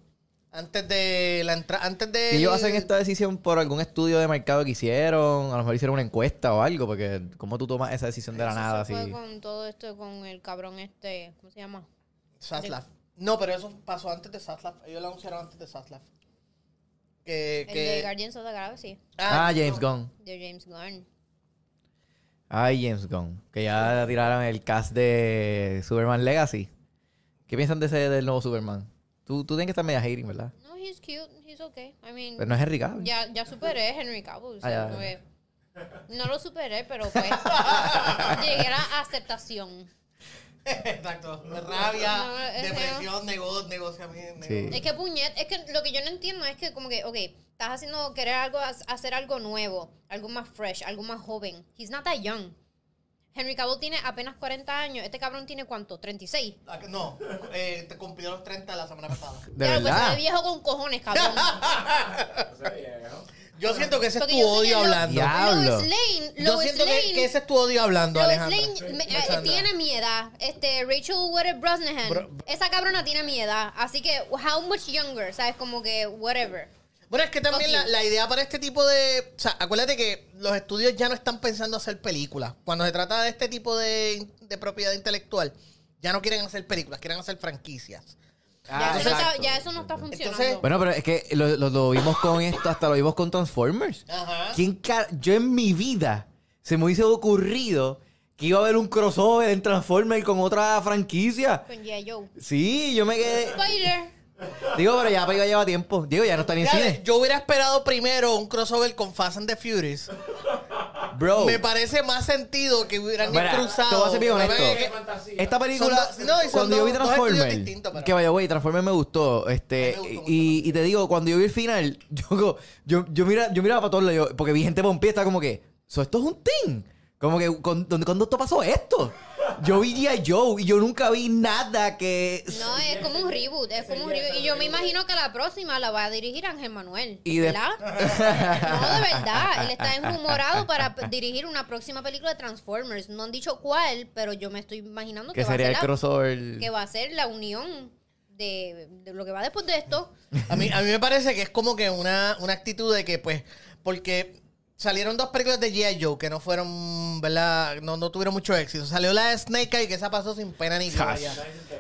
Antes de la entrada, antes de... Y ellos hacen esta decisión por algún estudio de mercado que hicieron, a lo mejor hicieron una encuesta o algo, porque ¿cómo tú tomas esa decisión de la nada así? fue con todo esto, con el cabrón este, ¿cómo se llama? Zaslav. No, pero eso pasó antes de Zaslav. Ellos lo anunciaron antes de Zaslav. Que, El de Guardians of the Galaxy, Ah, James no. Gunn. de James Gunn. Ay, James Gunn. Que ya tiraron el cast de Superman Legacy. ¿Qué piensan de ese del nuevo Superman? Tú, tú tienes que estar media hating, ¿verdad? No, he's cute, he's okay. I mean, Pero no es Henry Cavill. ya, ya superé a Henry Cavill. o sea, Ah, ya. no lo superé, pero pues llegué a la aceptación. Exacto. Rabia, No, depresión, negocio, negociamiento. Sí. Es que puñet, es que lo que yo no entiendo es que como que, ok, estás haciendo, querer algo, hacer algo nuevo, algo más fresh, algo más joven. He's not that young. Henry Cavill tiene apenas 40 años. Este cabrón tiene cuánto? 36. Ah, No, eh, te cumplió los 30 la semana pasada. De Ya, pues se verdad. viejo con cojones, cabrón. Yo siento que ese es Porque tu yo sé odio lo- hablando. Diablo. Lois Lane, Yo Lois siento que, Lane, que ese es tu odio hablando, Lois Alejandra. Lane me- eh, tiene mi edad. Este, Rachel Wetter Brosnahan. Bro- esa cabrona tiene mi edad. Así que, how much younger? ¿Sabes? Como que, whatever. Bueno, es que también la, idea para este tipo de... O sea, acuérdate que los estudios ya no están pensando hacer películas. Cuando se trata de este tipo de, de propiedad intelectual, ya no quieren hacer películas, quieren hacer franquicias. Ya, Ah, eso, no está- exacto. ya eso no está funcionando. Entonces- Bueno, pero es que lo, lo- lo vimos con esto, hasta lo vimos con Transformers. Ajá. ¿Quién Yo en mi vida se me hubiese ocurrido que iba a haber un crossover en Transformers con otra franquicia. Con G.I. Joe. Sí, yo me quedé. Spider. Digo, pero ya ya lleva tiempo. Digo, ya no está ni en cine. yo hubiera esperado primero un crossover con Fast and the Furious. Bro. Me parece más sentido que hubieran Mira, cruzado. te voy a ser bien honesto. que- Esta película, Son dos- no, y son cuando yo vi dos- dos estudios Transformers, distintos, pero- que vaya, güey, Transformers me gustó, este, A mí me gustó y, y te digo, cuando yo vi el final, yo, yo, yo, mira, yo miraba para todos lados, yo- porque vi gente pompié, está como que, so, esto es un thing, como que, ¿cuándo, ¿cuándo esto pasó esto? Yo vi G.I. Joe y yo nunca vi nada que... No, es como un reboot. Es como un reboot. Y yo me imagino que la próxima la va a dirigir Ángel Manuel. Y de- ¿Verdad? No, de verdad. Él está enrumorado para dirigir una próxima película de Transformers. No han dicho cuál, pero yo me estoy imaginando que, va, a sería ser el la, crossover... que va a ser la unión de, de lo que va después de esto. A mí, a mí me parece que es como que una, una actitud de que, pues, porque salieron dos películas de G.I. Joe que no fueron, ¿verdad? No, no tuvieron mucho éxito. Salió la de Snake Eye, que esa pasó sin pena ni gloria.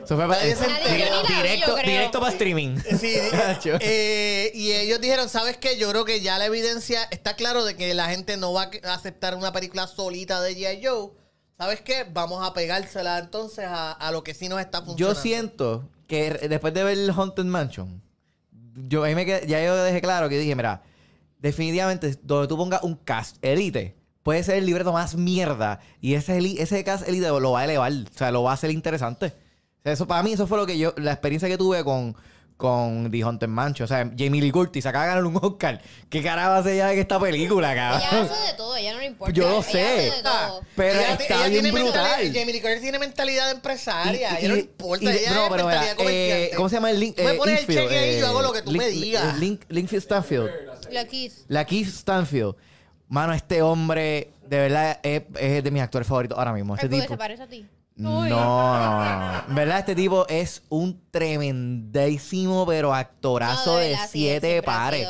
Eso fue para- Nadie se enteró. Nadie ni la vio, directo, yo creo. directo para streaming. Sí, eh, y ellos dijeron, ¿sabes qué? Yo creo que ya la evidencia está claro de que la gente no va a aceptar una película solita de G.I. Joe. ¿Sabes qué? Vamos a pegársela entonces a, a lo que sí nos está Yo funcionando. siento que después de ver Haunted Mansion, yo ahí me quedé- ya yo dejé claro que dije, mira, definitivamente donde tú pongas un cast elite, puede ser el libreto más mierda y ese, ese cast elite lo va a elevar, o sea, lo va a hacer interesante. Eso para mí eso fue lo que yo la experiencia que tuve con con The Haunted Mansion, o sea, Jamie Lee Curtis acaba de ganar un Oscar. ¿Qué carajo hace ella en esta película, Ella cabrón? hace de todo, ella no le importa. Yo lo Ella sé. hace de todo. Pero Ella- está ella bien tiene brutal. mentalidad- Jamie Lee Curtis tiene mentalidad de empresaria. a ella no le importa. y- ella no, pero mentalidad mira, comerciante. eh, ¿Cómo se llama el link? Tú me eh, pones el cheque ahí y yo eh, hago lo que tú Link- me digas. eh, Link, Linkfield Stanfield. La Kiss. La Keith Stanfield. Mano, este hombre, de verdad, es, es de mis actores favoritos ahora mismo. Este tipo. se parece a ti. No, no, no, verdad, este tipo es un tremendísimo, pero actorazo No, de, verdad, siete pares.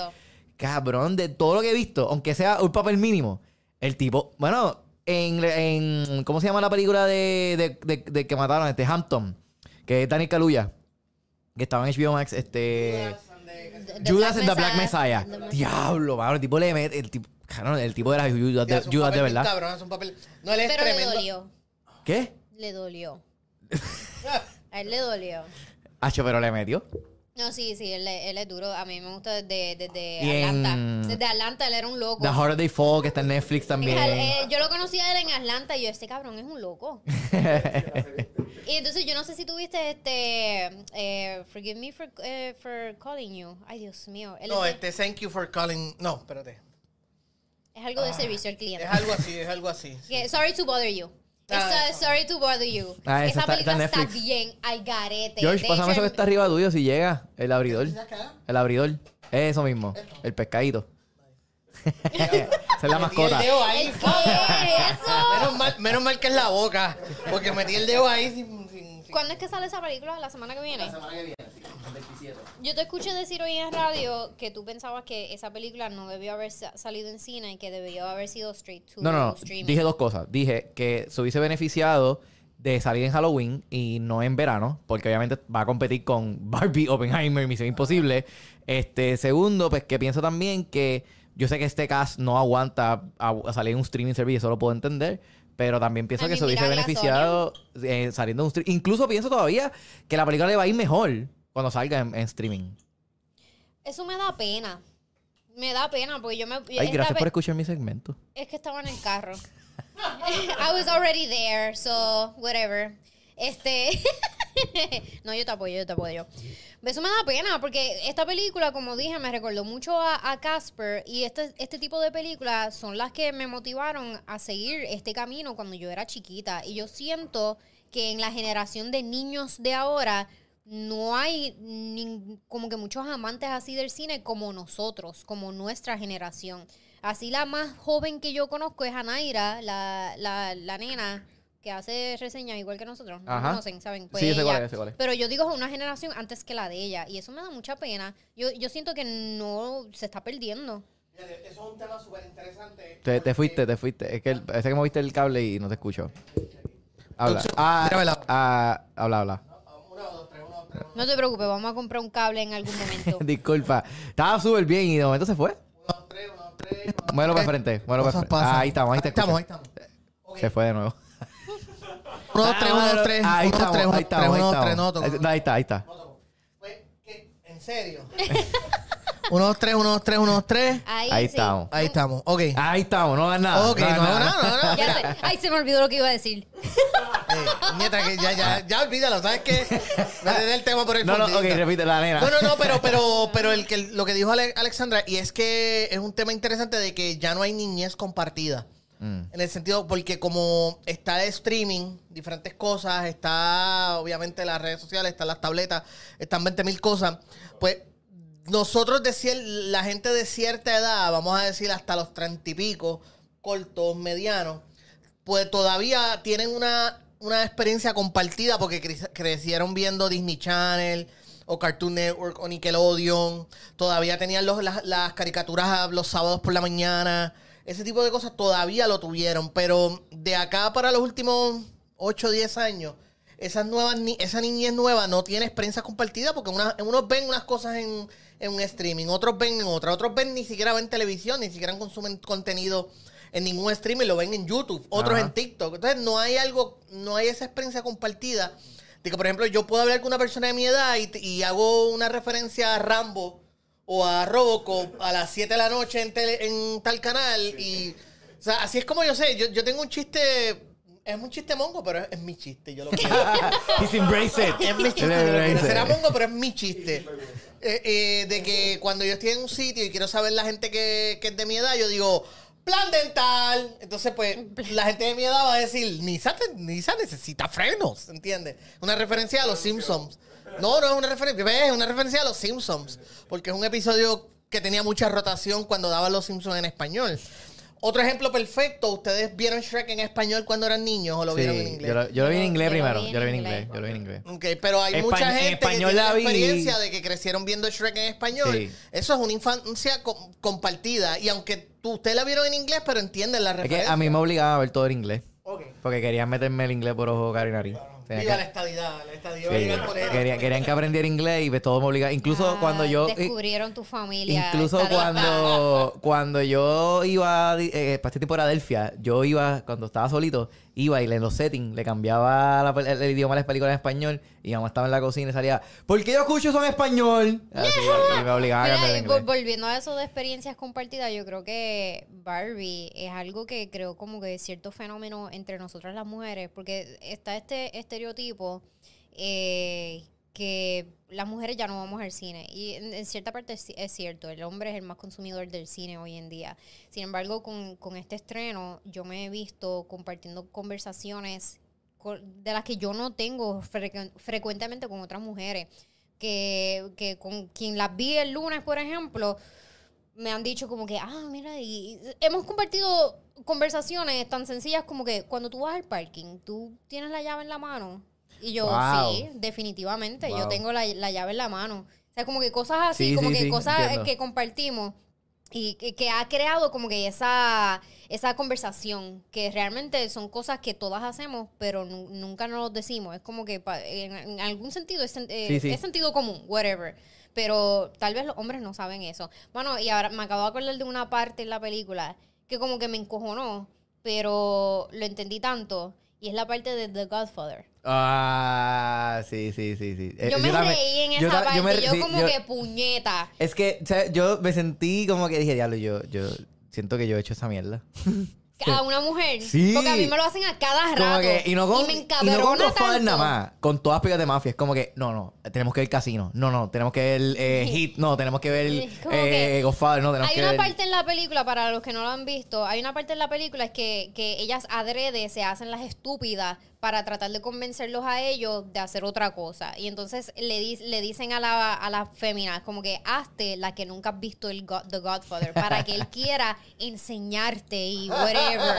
Cabrón, de todo lo que he visto, aunque sea un papel mínimo, el tipo, bueno, en, en ¿cómo se llama la película de, de, de- de que mataron? Este Hampton, que es Dani Kaluuya, que estaba en HBO Max, este... The Judas Black and the Black Messiah. The Messiah. Diablo, mano, el tipo le mete, el tipo, el tipo Judas de, es un Judas de papel bien verdad. Cabrón, es un papel. No, él es Pero le tremendo. dolió. ¿Qué? Le dolió. A él le dolió. Hacho, pero le metió. No, sí, sí, él, él es duro. A mí me gusta desde, desde Y en- Atlanta. Desde Atlanta él era un loco. The They Fall, que está en Netflix también. Él- yo lo conocí a él en Atlanta y yo, este cabrón es un loco. y entonces yo no sé si tuviste este. eh, forgive me for, eh, for calling you. Ay, Dios mío. Él No, es, este, thank you for calling. No, espérate. es algo de servicio al cliente. Es algo así, es algo así. Que, sorry to bother you. Ah, sorry to bother you. Ah, esa está- está película está, Netflix. bien al garete. George, De pásame hecho, eso que está arriba tuyo si llega. El abridor. El abridor. Eso mismo. El pescadito. Esa es la Metí el mascota. dedo ahí. ¿El qué es eso? Menos mal, menos mal que es la boca. Porque metí el dedo ahí sin. sin- sin- ¿Cuándo es que sale esa película? ¿La semana que viene? semana que viene, Yo te escuché decir hoy en radio que tú pensabas que esa película no debió haber sa- salido en cine y que debió haber sido straight to No, no, no. streaming. Dije dos cosas. Dije que se hubiese beneficiado de salir en Halloween y no en verano, porque obviamente va a competir con Barbie, Oppenheimer, Misión Imposible. Este, segundo, pues que pienso también que yo sé que este cast no aguanta a, a salir en un streaming service, eso lo puedo entender. Pero también pienso I que se hubiese beneficiado eh, saliendo en un streaming. Incluso pienso todavía que la película le va a ir mejor cuando salga en, en streaming. Eso me da pena. Me da pena porque yo me... Ay, gracias por escuchar mi segmento. Es que estaba en el carro. I was already there, so whatever. Este. no, yo te apoyo, yo te apoyo. Eso me da pena porque esta película, como dije, me recordó mucho a, a Casper y este, este tipo de películas son las que me motivaron a seguir este camino cuando yo era chiquita. Y yo siento que en la generación de niños de ahora no hay nin- como que muchos amantes así del cine como nosotros, como nuestra generación. Así la más joven que yo conozco es Anaira, la, la, la nena que hace reseñas igual que nosotros. No Ajá. conocen, ¿saben? Pues Sí, cuál ella- es, cuál es. Pero yo digo es una generación antes que la de ella. Y eso me da mucha pena. Yo, yo siento que no se está perdiendo. Fíjate, Eso es un tema súper interesante. Te, te fuiste, te fuiste. Es que el- parece que moviste el cable y no te escucho. Habla. Ah, ah, habla, habla. Uno, dos, tres, uno, dos, tres. No te preocupes, vamos a comprar un cable en algún momento. Disculpa. Estaba súper bien y de momento se fue. Uno, tres, uno, dos, tres. uno, Muévelo para frente. Muévelo para frente. pasan. Ah, ahí estamos, ahí te estamos, ahí estamos. Ok. Se fue de nuevo. Uno, dos, tres, uno, dos, tres. Ahí uno, ahí uno, ahí dos, tres, no, estamos. toco. Ahí está, ahí está. ¿En serio? uno, dos, tres, uno, dos, tres, uno, dos, tres. Ahí, Ahí sí. estamos. Ahí estamos. Ok. Ahí estamos, no hagas nada. Ok, no hagas nada, no nada. Ya sé. Ay, se me olvidó lo que iba a decir. Nieta, que ya, ya, ya olvídalo, ¿sabes qué? Me dé el tema por el No, no, ok, repite la nena. No, no, no, pero, pero, pero el que, lo que dijo Ale- Alexandra, y es que es un tema interesante de que ya no hay niñez compartida. Mm. En el sentido, porque como está el streaming, diferentes cosas, está obviamente las redes sociales, están las tabletas, están 20 mil cosas, pues nosotros de cier- la gente de cierta edad, vamos a decir hasta los treinta y pico, cortos, medianos, pues todavía tienen una, una experiencia compartida porque cre- crecieron viendo Disney Channel o Cartoon Network o Nickelodeon. Todavía tenían los- las, las caricaturas a- los sábados por la mañana. Ese tipo de cosas todavía lo tuvieron. Pero de acá para los últimos 8 o 10 años, esas nuevas esa niñez nueva no tiene experiencia compartida porque una- unos ven unas cosas en, en un streaming, otros ven en otra, otros ven ni siquiera ven televisión, ni siquiera consumen contenido en ningún streaming, lo ven en YouTube, otros Ajá. en TikTok. Entonces no hay algo, no hay esa experiencia compartida. De que, por ejemplo, yo puedo hablar con una persona de mi edad y, y hago una referencia a Rambo o a Robocop a las 7 de la noche en, tele- en tal canal. Y, o sea, así es como yo sé. Yo, yo tengo un chiste, es un chiste mongo, pero es, es mi chiste. Yo lo quiero. He's embraced it. Es mi chiste. Yo lo quiero. embrace Será mongo, pero es mi chiste. Eh, eh, de que cuando yo estoy en un sitio y quiero saber la gente que, que es de mi edad, yo digo, plan dental. Entonces, pues, la gente de mi edad va a decir, Nisa, te- Nisa necesita frenos, ¿entiendes? Una referencia a los Simpsons. No, no es una referencia, ¿ves? es una referencia a los Simpsons. Porque es un episodio que tenía mucha rotación cuando daban los Simpsons en español. Otro ejemplo perfecto, ¿ustedes vieron Shrek en español cuando eran niños o lo vieron en inglés? yo lo, yo lo vi en inglés yo primero. vi en Yo lo vi en inglés. inglés. Yo lo vi en inglés. Ok, pero hay Espa- mucha en gente español que tiene la la vi. experiencia de que crecieron viendo Shrek en español. Sí. Eso es una infancia com- compartida. Y aunque tú, ustedes la vieron en inglés, pero entienden la Es referencia. que a mí me obligaban a ver todo en inglés. Ok. Porque querían meterme el inglés por ojo, cara y nariz. Tenía Viva que- la estadidad, la estadidad Sí, va a llegar por él. querían, querían que aprendiera inglés y pues todo me obligaba. Incluso Ah, cuando yo... Descubrieron tu familia. Incluso estadista. cuando, cuando yo iba eh, para este tipo de Adelphia, yo iba, cuando estaba solito, iba y en los settings le cambiaba la el, el idioma de las películas en español y mamá estaba en la cocina y salía, ¿por qué yo escucho eso en español? Así, y me obligaban a cambiar inglés. volviendo a eso de experiencias compartidas, yo creo que Barbie es algo que creo como que cierto fenómeno entre nosotras las mujeres, porque está este estereotipo eh, que las mujeres ya no vamos al cine. Y en, en cierta parte es, cierto, el hombre es el más consumidor del cine hoy en día. Sin embargo, con, con este estreno, yo me he visto compartiendo conversaciones co- de las que yo no tengo frecu- frecuentemente con otras mujeres. Que, que con quien las vi el lunes, por ejemplo, me han dicho como que, ah, mira, y y hemos compartido conversaciones tan sencillas como que cuando tú vas al parking, tú tienes la llave en la mano. Y yo, Wow. sí, definitivamente, yo tengo la, la llave en la mano. sea, como que cosas así, Sí, como sí, que sí, cosas entiendo. que compartimos y que, que ha creado como que esa, esa conversación, que realmente son cosas que todas hacemos, pero nu- nunca nos lo decimos. Es como que pa- en, en algún sentido es, eh, es sentido común, whatever. Pero tal vez los hombres no saben eso. Bueno, y ahora me acabo de acordar de una parte en la película que como que me encojonó, pero lo entendí tanto. Y es la parte de The Godfather. Ah, sí, sí, sí, sí. Eh, Yo me también- reí en yo esa parte. Yo, me- sí, como yo- que puñeta. Es que, o sea, yo me sentí como que dije, diablo, yo, yo siento que yo he hecho esa mierda. A una mujer. Sí. Porque a mí me lo hacen a cada rato. Que, y no con, me y no encabrona con tanto. nada más, con todas películas de mafia. Es como que, no, no, tenemos que ver Casino. No, no, tenemos que ver eh, Hit. No, tenemos que ver eh, que Godfather. No, tenemos Hay que una ver... parte en la película, para los que no lo han visto, hay una parte en la película es que, que ellas adrede se hacen las estúpidas para tratar de convencerlos a ellos de hacer otra cosa. Y entonces le, di- le dicen a la, a la fémina, como que hazte la que nunca has visto el God- The Godfather, para que él quiera enseñarte y whatever.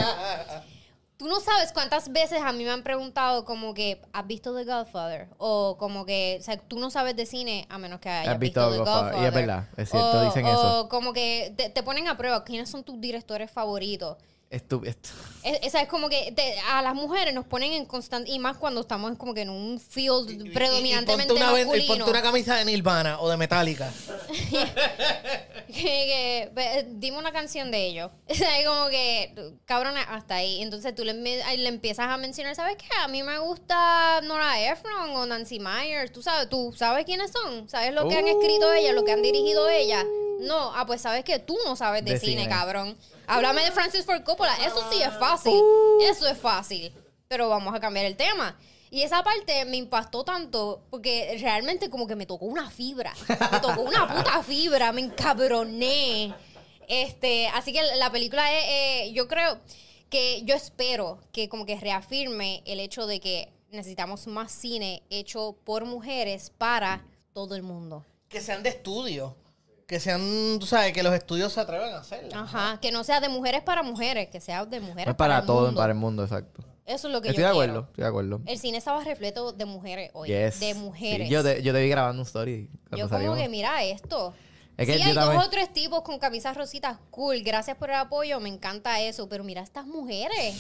Tú no sabes cuántas veces a mí me han preguntado como que, ¿has visto The Godfather? O como que, o sea, tú no sabes de cine a menos que hayas Has visto, visto The Godfather. Godfather. Y es verdad, es cierto, O- dicen o eso. como que te, te ponen a prueba quiénes son tus directores favoritos. Estúpido. Es- Esa es como que te- a las mujeres nos ponen en constante, y más cuando estamos como que en un field Y- y- predominantemente y ponte una, ven- y masculino. ponte una camisa de Nirvana o de Metallica. que, que, ve, dime una canción de ellos. Es como que, cabrón, hasta ahí. Entonces tú le, empiezas a mencionar, ¿sabes qué? A mí me gusta Nora Ephron o Nancy Myers. Tú sabes, tú sabes quiénes son. ¿Sabes lo que han escrito ellas, lo que han dirigido ellas? No, ah, pues sabes que tú no sabes de, De cine, cine. cabrón. Háblame de Francis Ford Coppola. Eso sí es fácil. Eso es fácil. Pero vamos a cambiar el tema. Y esa parte me impactó tanto porque realmente como que me tocó una fibra. Me tocó una puta fibra, me encabroné. Este, así que la película es, eh, yo creo que yo espero que como que reafirme el hecho de que necesitamos más cine hecho por mujeres para todo el mundo. Que sean de estudio. Que sean, tú sabes, que los estudios se atrevan a hacerlo. Ajá, que no sea de mujeres para mujeres, que sea de mujeres No es para el todo, mundo. para el mundo, exacto. Eso es lo que Estoy yo de quiero. acuerdo, estoy de acuerdo. El cine estaba repleto de mujeres hoy. Yes. De Sí, mujeres. yo, te, yo te vi grabando un story Yo como que mira esto. Es que sí, hay también- dos o tres tipos con camisas rositas, cool, gracias por el apoyo, me encanta eso, pero mira estas mujeres.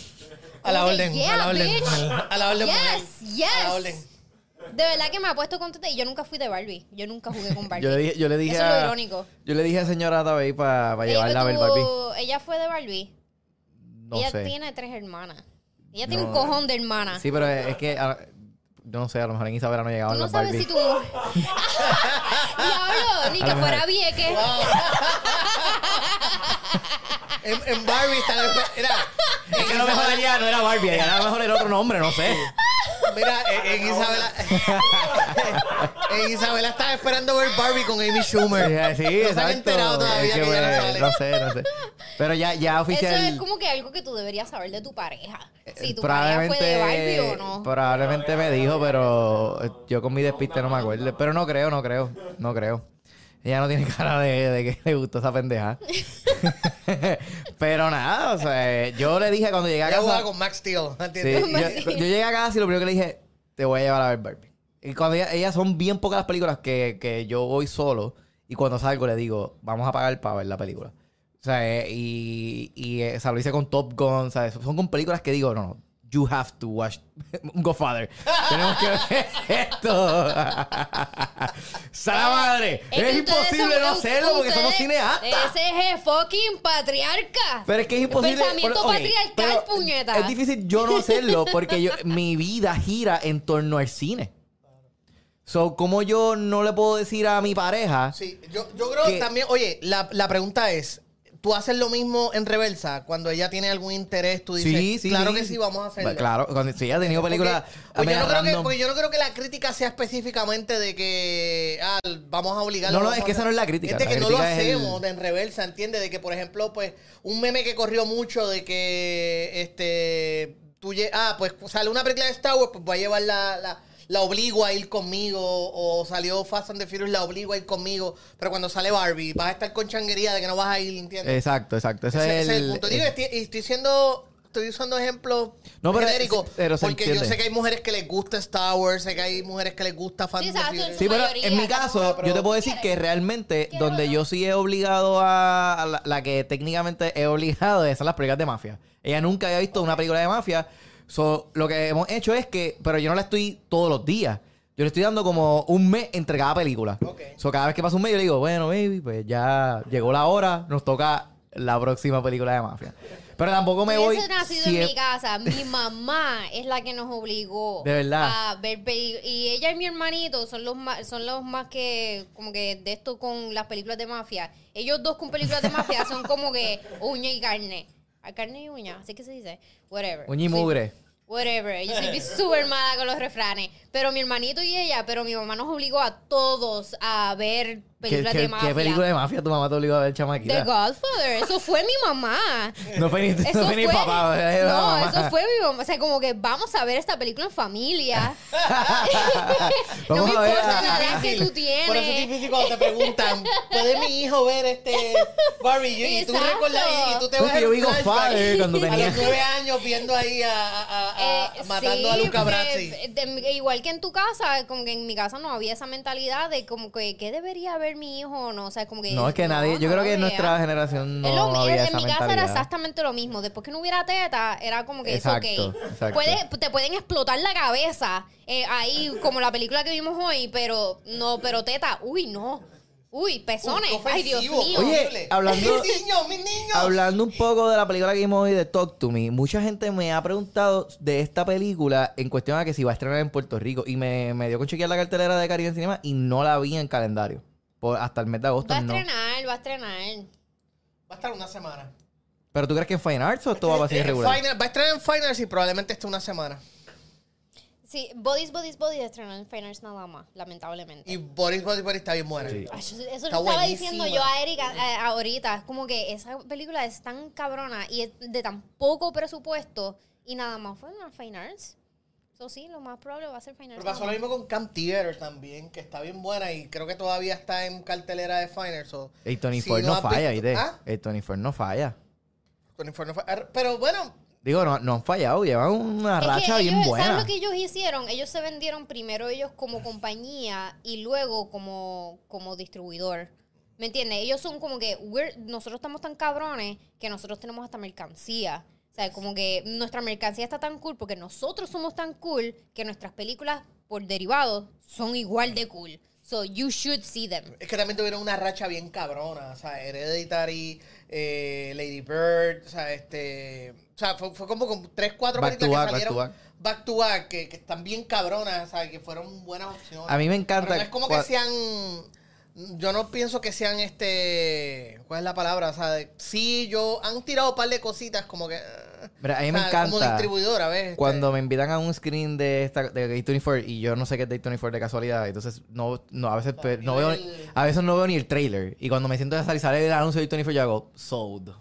A la orden, yeah, a la orden. bitch. A la orden. Yes, mujer. yes. A la orden. De verdad que me ha puesto contenta y yo nunca fui de Barbie, yo nunca jugué con Barbie. Yo le dije, yo le dije Eso es lo a, irónico. Yo le dije a señora Tabey para llevarla a ver Barbie. ella fue de Barbie. No ella sé. tiene tres hermanas. Ella tiene No. un cojón de hermanas. Sí, pero es, es que yo no sé, a lo mejor en Isabela no Tú llegaban no las sabes Barbie. si tu Diablo, ni A que fuera vieque. En, en Barbie están. Mira, Es que a lo mejor ella no era Barbie, ella a lo mejor era otro nombre, no sé. mira, en, en Isabela. en Isabela están esperando ver Barbie con Amy Schumer. Sí, no exacto. se han enterado todavía Es que, que, ya no sale. no sé, no sé. Pero ya, ya oficial. Eso es como que algo que tú deberías saber de tu pareja. Si tu Eh, probablemente, pareja fue de Barbie o no. Probablemente me dijo, pero yo con mi despiste no me acuerdo. Pero no creo, no creo, no creo. Ella no tiene cara de, de que le gustó esa pendeja. pero nada, o sea, yo le dije cuando llegué a Ella casa. jugaba con Max Steel. Sí, ¿entiendes? yo, yo llegué a casa y lo primero que le dije, te voy a llevar a ver Barbie. Y cuando ella- ellas son bien pocas las películas que, que yo voy solo y cuando salgo le digo, vamos a pagar para ver la película. O sea, eh, y, y eh, o sea, lo hice con Top Gun, ¿sabes? Son con películas que digo, no, no, you have to watch Godfather. Tenemos que ver esto. ¡Sala madre! Es, que imposible son- no hacerlo porque somos cineastas. Ese es fucking patriarca. Pero es que es imposible. Pensamiento patriarcal, pero puñeta. Es difícil yo no hacerlo porque yo, mi vida gira en torno al cine. So, ¿cómo yo no le puedo decir a mi pareja? Sí, yo, yo creo Que- también, oye, la, la pregunta es, ¿tú haces lo mismo en reversa? Cuando ella tiene algún interés, tú dices, sí, sí. claro sí. que sí, vamos a hacerlo. Claro, cuando, sí, ha tenido películas. Porque, pues yo no creo que, porque yo no creo que la crítica sea específicamente de que ah, vamos a obligarlo. No, no, es que esa no es la crítica. Es de La que no lo el- hacemos de en reversa, ¿entiendes? De que, por ejemplo, pues, un meme que corrió mucho de que, este, tú ah, pues sale una película de Star Wars, pues voy a llevar la, la, la obligo a ir conmigo, o salió Fast and the Furious, la obligo a ir conmigo, pero cuando sale Barbie, vas a estar con changuería de que no vas a ir, ¿entiendes? Exacto, exacto. Ese, Ese, es el, punto. Digo, estoy, y estoy siendo estoy usando ejemplos No, pero- genéricos. pero porque yo sé que hay mujeres que les gusta Star Wars, sé que hay mujeres que les gusta Fantasy. exacto, Universe. en Sí, pero en mi caso, yo te puedo ¿qué decir que realmente Quiero donde yo sí he obligado a, a la, la que técnicamente he obligado es a las películas de mafia. Ella nunca había visto una película de mafia. So, lo que hemos hecho es que, pero yo no la estoy todos los días. Yo le estoy dando como un mes entre cada película. Ok. So, cada vez que pasa un mes, yo le digo, bueno, baby, pues ya llegó la hora, nos toca la próxima película de mafia. Pero tampoco me voy. Hubiese nacido si en es- mi casa. Mi mamá es la que nos obligó De verdad. a ver películas. Y ella y mi hermanito son los más, son los más que, como que de esto con las películas de mafia. Ellos dos con películas de mafia son como que uña y carne. Ah, Carne y uña, así que se dice. Whatever. Uña y Sí. Whatever. Yo soy súper mala con los refranes. Pero mi hermanito y ella, pero mi mamá nos obligó a todos a ver ¿Qué, películas qué- de qué mafia. película de mafia tu mamá te obligó a ver, The chamaquita? Godfather. Eso fue mi mamá. No fue ni, no Eso fue ni papá. no, mamá. eso fue mi mamá. O sea, como que vamos a ver esta película en familia. no me a importa a- la edad que tú tienes. Por eso es difícil cuando te preguntan, ¿puede mi hijo ver este Barbie? Y, y tú recuerdas, y, y tú te Porque vas yo flashback Godfather cuando A tenía- los nueve años viendo ahí a, a- a- a- Eh, matando sí, a Luca Brasi. igual que en tu casa, como que en mi casa no había esa mentalidad de como que ¿qué debería ver mi hijo o no? O sea, como que No, es que nadie, yo no creo que en nuestra generación no Es lo había en esa mi casa era exactamente lo mismo. Después que no hubiera teta, era como que Exacto, es ok. exacto. Puede- te pueden explotar la cabeza eh, ahí, como la película que vimos hoy, pero no, pero teta, uy, no. Uy, pezones. Uy, Ay, Dios mío. Oye, hablando- Mis niños, mis niños. Hablando un poco de la película que vimos hoy de Talk to Me, mucha gente me ha preguntado de esta película en cuestión a que si va a estrenar en Puerto Rico. Y me, me dio con chequear la cartelera de Caribe en Cinema y no la vi en calendario. Por, hasta el mes de agosto Va a no. estrenar, va a estrenar. Va a estar una semana. ¿Pero tú crees que en Fine Arts o esto va a ser Eh, regular? Final- va a estrenar en Finals y probablemente esté una semana. Sí, Bodies, Bodies, Bodies estrenar en Finals nada más, lamentablemente. Y Boris, Boris, Boris está bien buena. Sí. Ay, eso eso Está le estaba buenísima. diciendo yo a Erika eh, ahorita. Es como que esa película es tan cabrona y es de tan poco presupuesto y nada más fue una Fine Arts. Eso sí, lo más probable va a ser Fine Pero Arts. pasó lo mismo con Camp Theater también, que está bien buena y creo que todavía está en cartelera de Finals. So, El Tony si Ford no, falla, visto-. ¿Ah? El Tony Ford no falla. Tony Ford no fue- ar- Pero bueno, Digo, no, no han fallado, llevan una Es que racha bien buena. ¿Sabes lo que ellos hicieron? Ellos se vendieron primero ellos como compañía y luego como, como distribuidor. ¿Me entiendes? Ellos son como que we're- nosotros estamos tan cabrones que nosotros tenemos hasta mercancía. O sea, como que nuestra mercancía está tan cool porque nosotros somos tan cool que nuestras películas por derivados son igual de cool. So you should see them. es que también tuvieron una racha bien cabrona. O sea, Hereditary, eh, Lady Bird, o sea, este. O sea, fue, fue como con tres, cuatro Back to películas back, que back to salieron back. back to back, que, que están bien cabronas, o sea, que fueron buenas opciones. A mí me encanta Pero no es como que sean. Yo no pienso que sean este. ¿Cuál es la palabra? O sea, de- sí, yo. Han tirado un par de cositas como que. Mira, a mí o me encanta Como distribuidora, ¿ves? Este, Cuando me invitan a un screen de esta de Day24 y yo no sé qué es Day24 de casualidad, entonces no, no a veces no veo a veces no veo ni el trailer y cuando me siento a salir sale el anuncio de Day24 yo hago sold.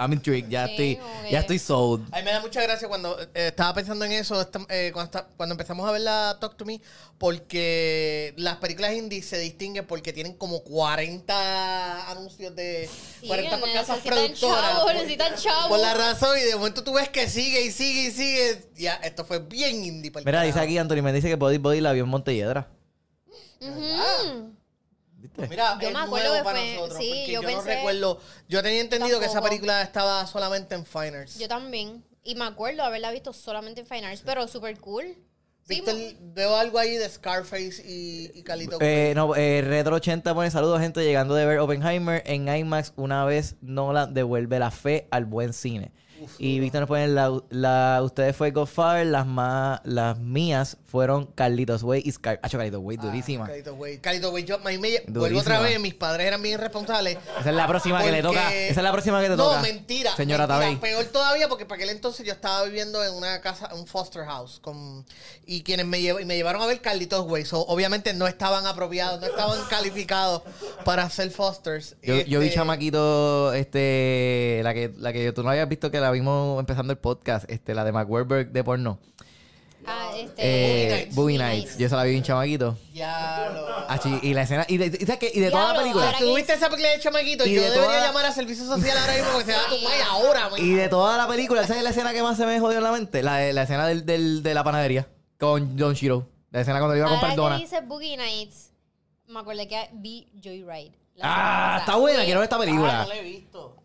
I'm intrigued, ya Sí, estoy ya estoy sold. A mí me da mucha gracia cuando eh, estaba pensando en eso esta- eh, cuando, esta- cuando empezamos a ver la Talk to Me, porque las películas indie se distinguen porque tienen como 40 anuncios de Sí, 40 casas necesitan productoras. chavos, por- necesitan chavos. Por la razón, y de momento tú ves que sigue y sigue y sigue. Ya, esto fue bien indie. pa'l Mira, dice carajo. aquí Anthony me dice que Body Body la vio en Montelledra. Ujú. ¿Viste? Mira, Yo es me acuerdo nuevo que para fue- nosotros, sí, porque yo yo, no pensé- recuerdo. Yo tenía entendido que esa Tampoco. película estaba solamente en Finers. Yo también. Y me acuerdo haberla visto solamente en Fine Arts, pero súper cool. Sí, Víctor, veo algo ahí de Scarface y, y Calito. Eh, no, eh, Retro 80 pone saludos, gente, llegando de ver Oppenheimer en IMAX. Una vez Nolan devuelve la fe al buen cine. Y Víctor nos pone, la, la, ustedes fue Godfather, las, más, las mías fueron Carlitos Way y Scar. Hacho, Carlitos Way, durísima. Ah, Calito Way. Calito Way, yo, me, vuelvo Durísima. otra vez, mis padres eran bien irresponsables. Esa es la próxima que le porque- toca. Esa es la próxima que te no, toca. mentira. Señora. Tabey. Peor todavía porque para aquel entonces yo estaba viviendo en una casa, un foster house. Con, y quienes me, llev- me llevaron a ver Carlitos Way. So, obviamente no estaban apropiados, no estaban calificados para ser fosters. Yo, yo vi Este, chamaquito, este, la que, la que tú no habías visto que la vimos empezando el podcast, este, la de Mark Wahlberg de porno. Ah, Este, Eh, Boogie Nights. Yo se la vi un chamaquito. Ya lo. Ah, chi, y la escena. Y de, y, ¿sabes qué? Y de toda la película. ahora tuviste esa película de chamaquito, Y yo de debería toda- llamar a servicio social ahora mismo porque se va a tu madre ahora, güey. Y de toda la película, ¿sabes la escena que más se me jodió en la mente? La, de- la escena del, del- de la panadería con Don Shiro. La escena cuando le iba a comprar Ahora dona. que dice Boogie Nights, me acordé que vi Joyride. la Ah, semana está pasada. buena. Quiero ver esta Ah, película. no la he visto.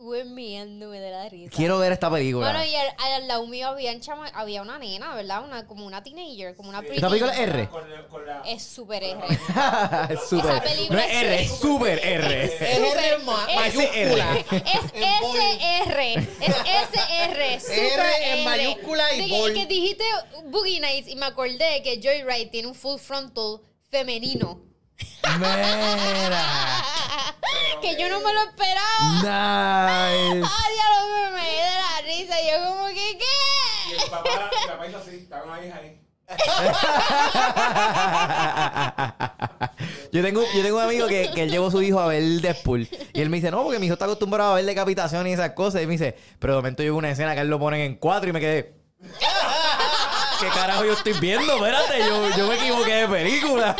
Estuve mirándome de la risa. Quiero ver esta película. Bueno, y al, al lado mío había, un chama- había una nena, ¿verdad? Una, como una teenager, como una ¿Esta película es R? Con, la- con la... Es súper R. es super. Esa película No es R, es- es super R. Es R ma- es- mayúscula. Es En bold. SR. Es SR. Super R en mayúscula y De que- bold. Que dijiste Boogie Nights y me acordé que Joyride tiene un full frontal femenino. Mira. que yo no me lo esperaba. Nice. Ay, ya lo me me de la risa. Y yo como que, Y ¿qué? el papá, el papá hizo así, estaban ahí, ahí. yo, tengo, yo tengo un amigo que, que él llevó a su hijo a ver Deadpool. Y él me dice, no, porque mi hijo está acostumbrado a ver decapitación y esas cosas. Y me dice, pero de momento yo una escena que él lo ponen en cuatro y me quedé. ¿Qué carajo yo estoy viendo? Espérate, yo, yo me equivoqué de película.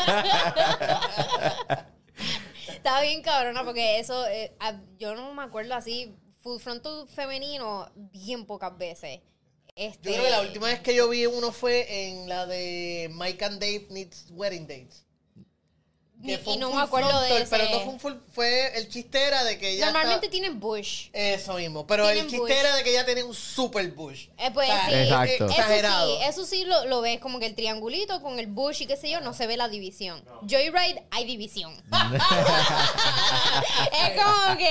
Estaba bien cabrona porque eso, eh, yo no me acuerdo así, full frontal femenino bien pocas veces. Este, Yo creo que la última vez que yo vi uno fue en la de Mike and Dave Needs Wedding Dates. Y- fue y un no me acuerdo de frontal, ese. Pero no fue un full, fue el chiste era de que ella Normalmente está- tienen bush. Eso mismo, pero el tienen chiste bush. era de que ella tenía un super bush. Eh, pues O sea, sí. eh, Exacto. eh, Eso Exagerado. sí, eso sí lo, lo ves como que el triangulito con el bush y qué sé yo, no se ve la división. Joyride hay división. es como que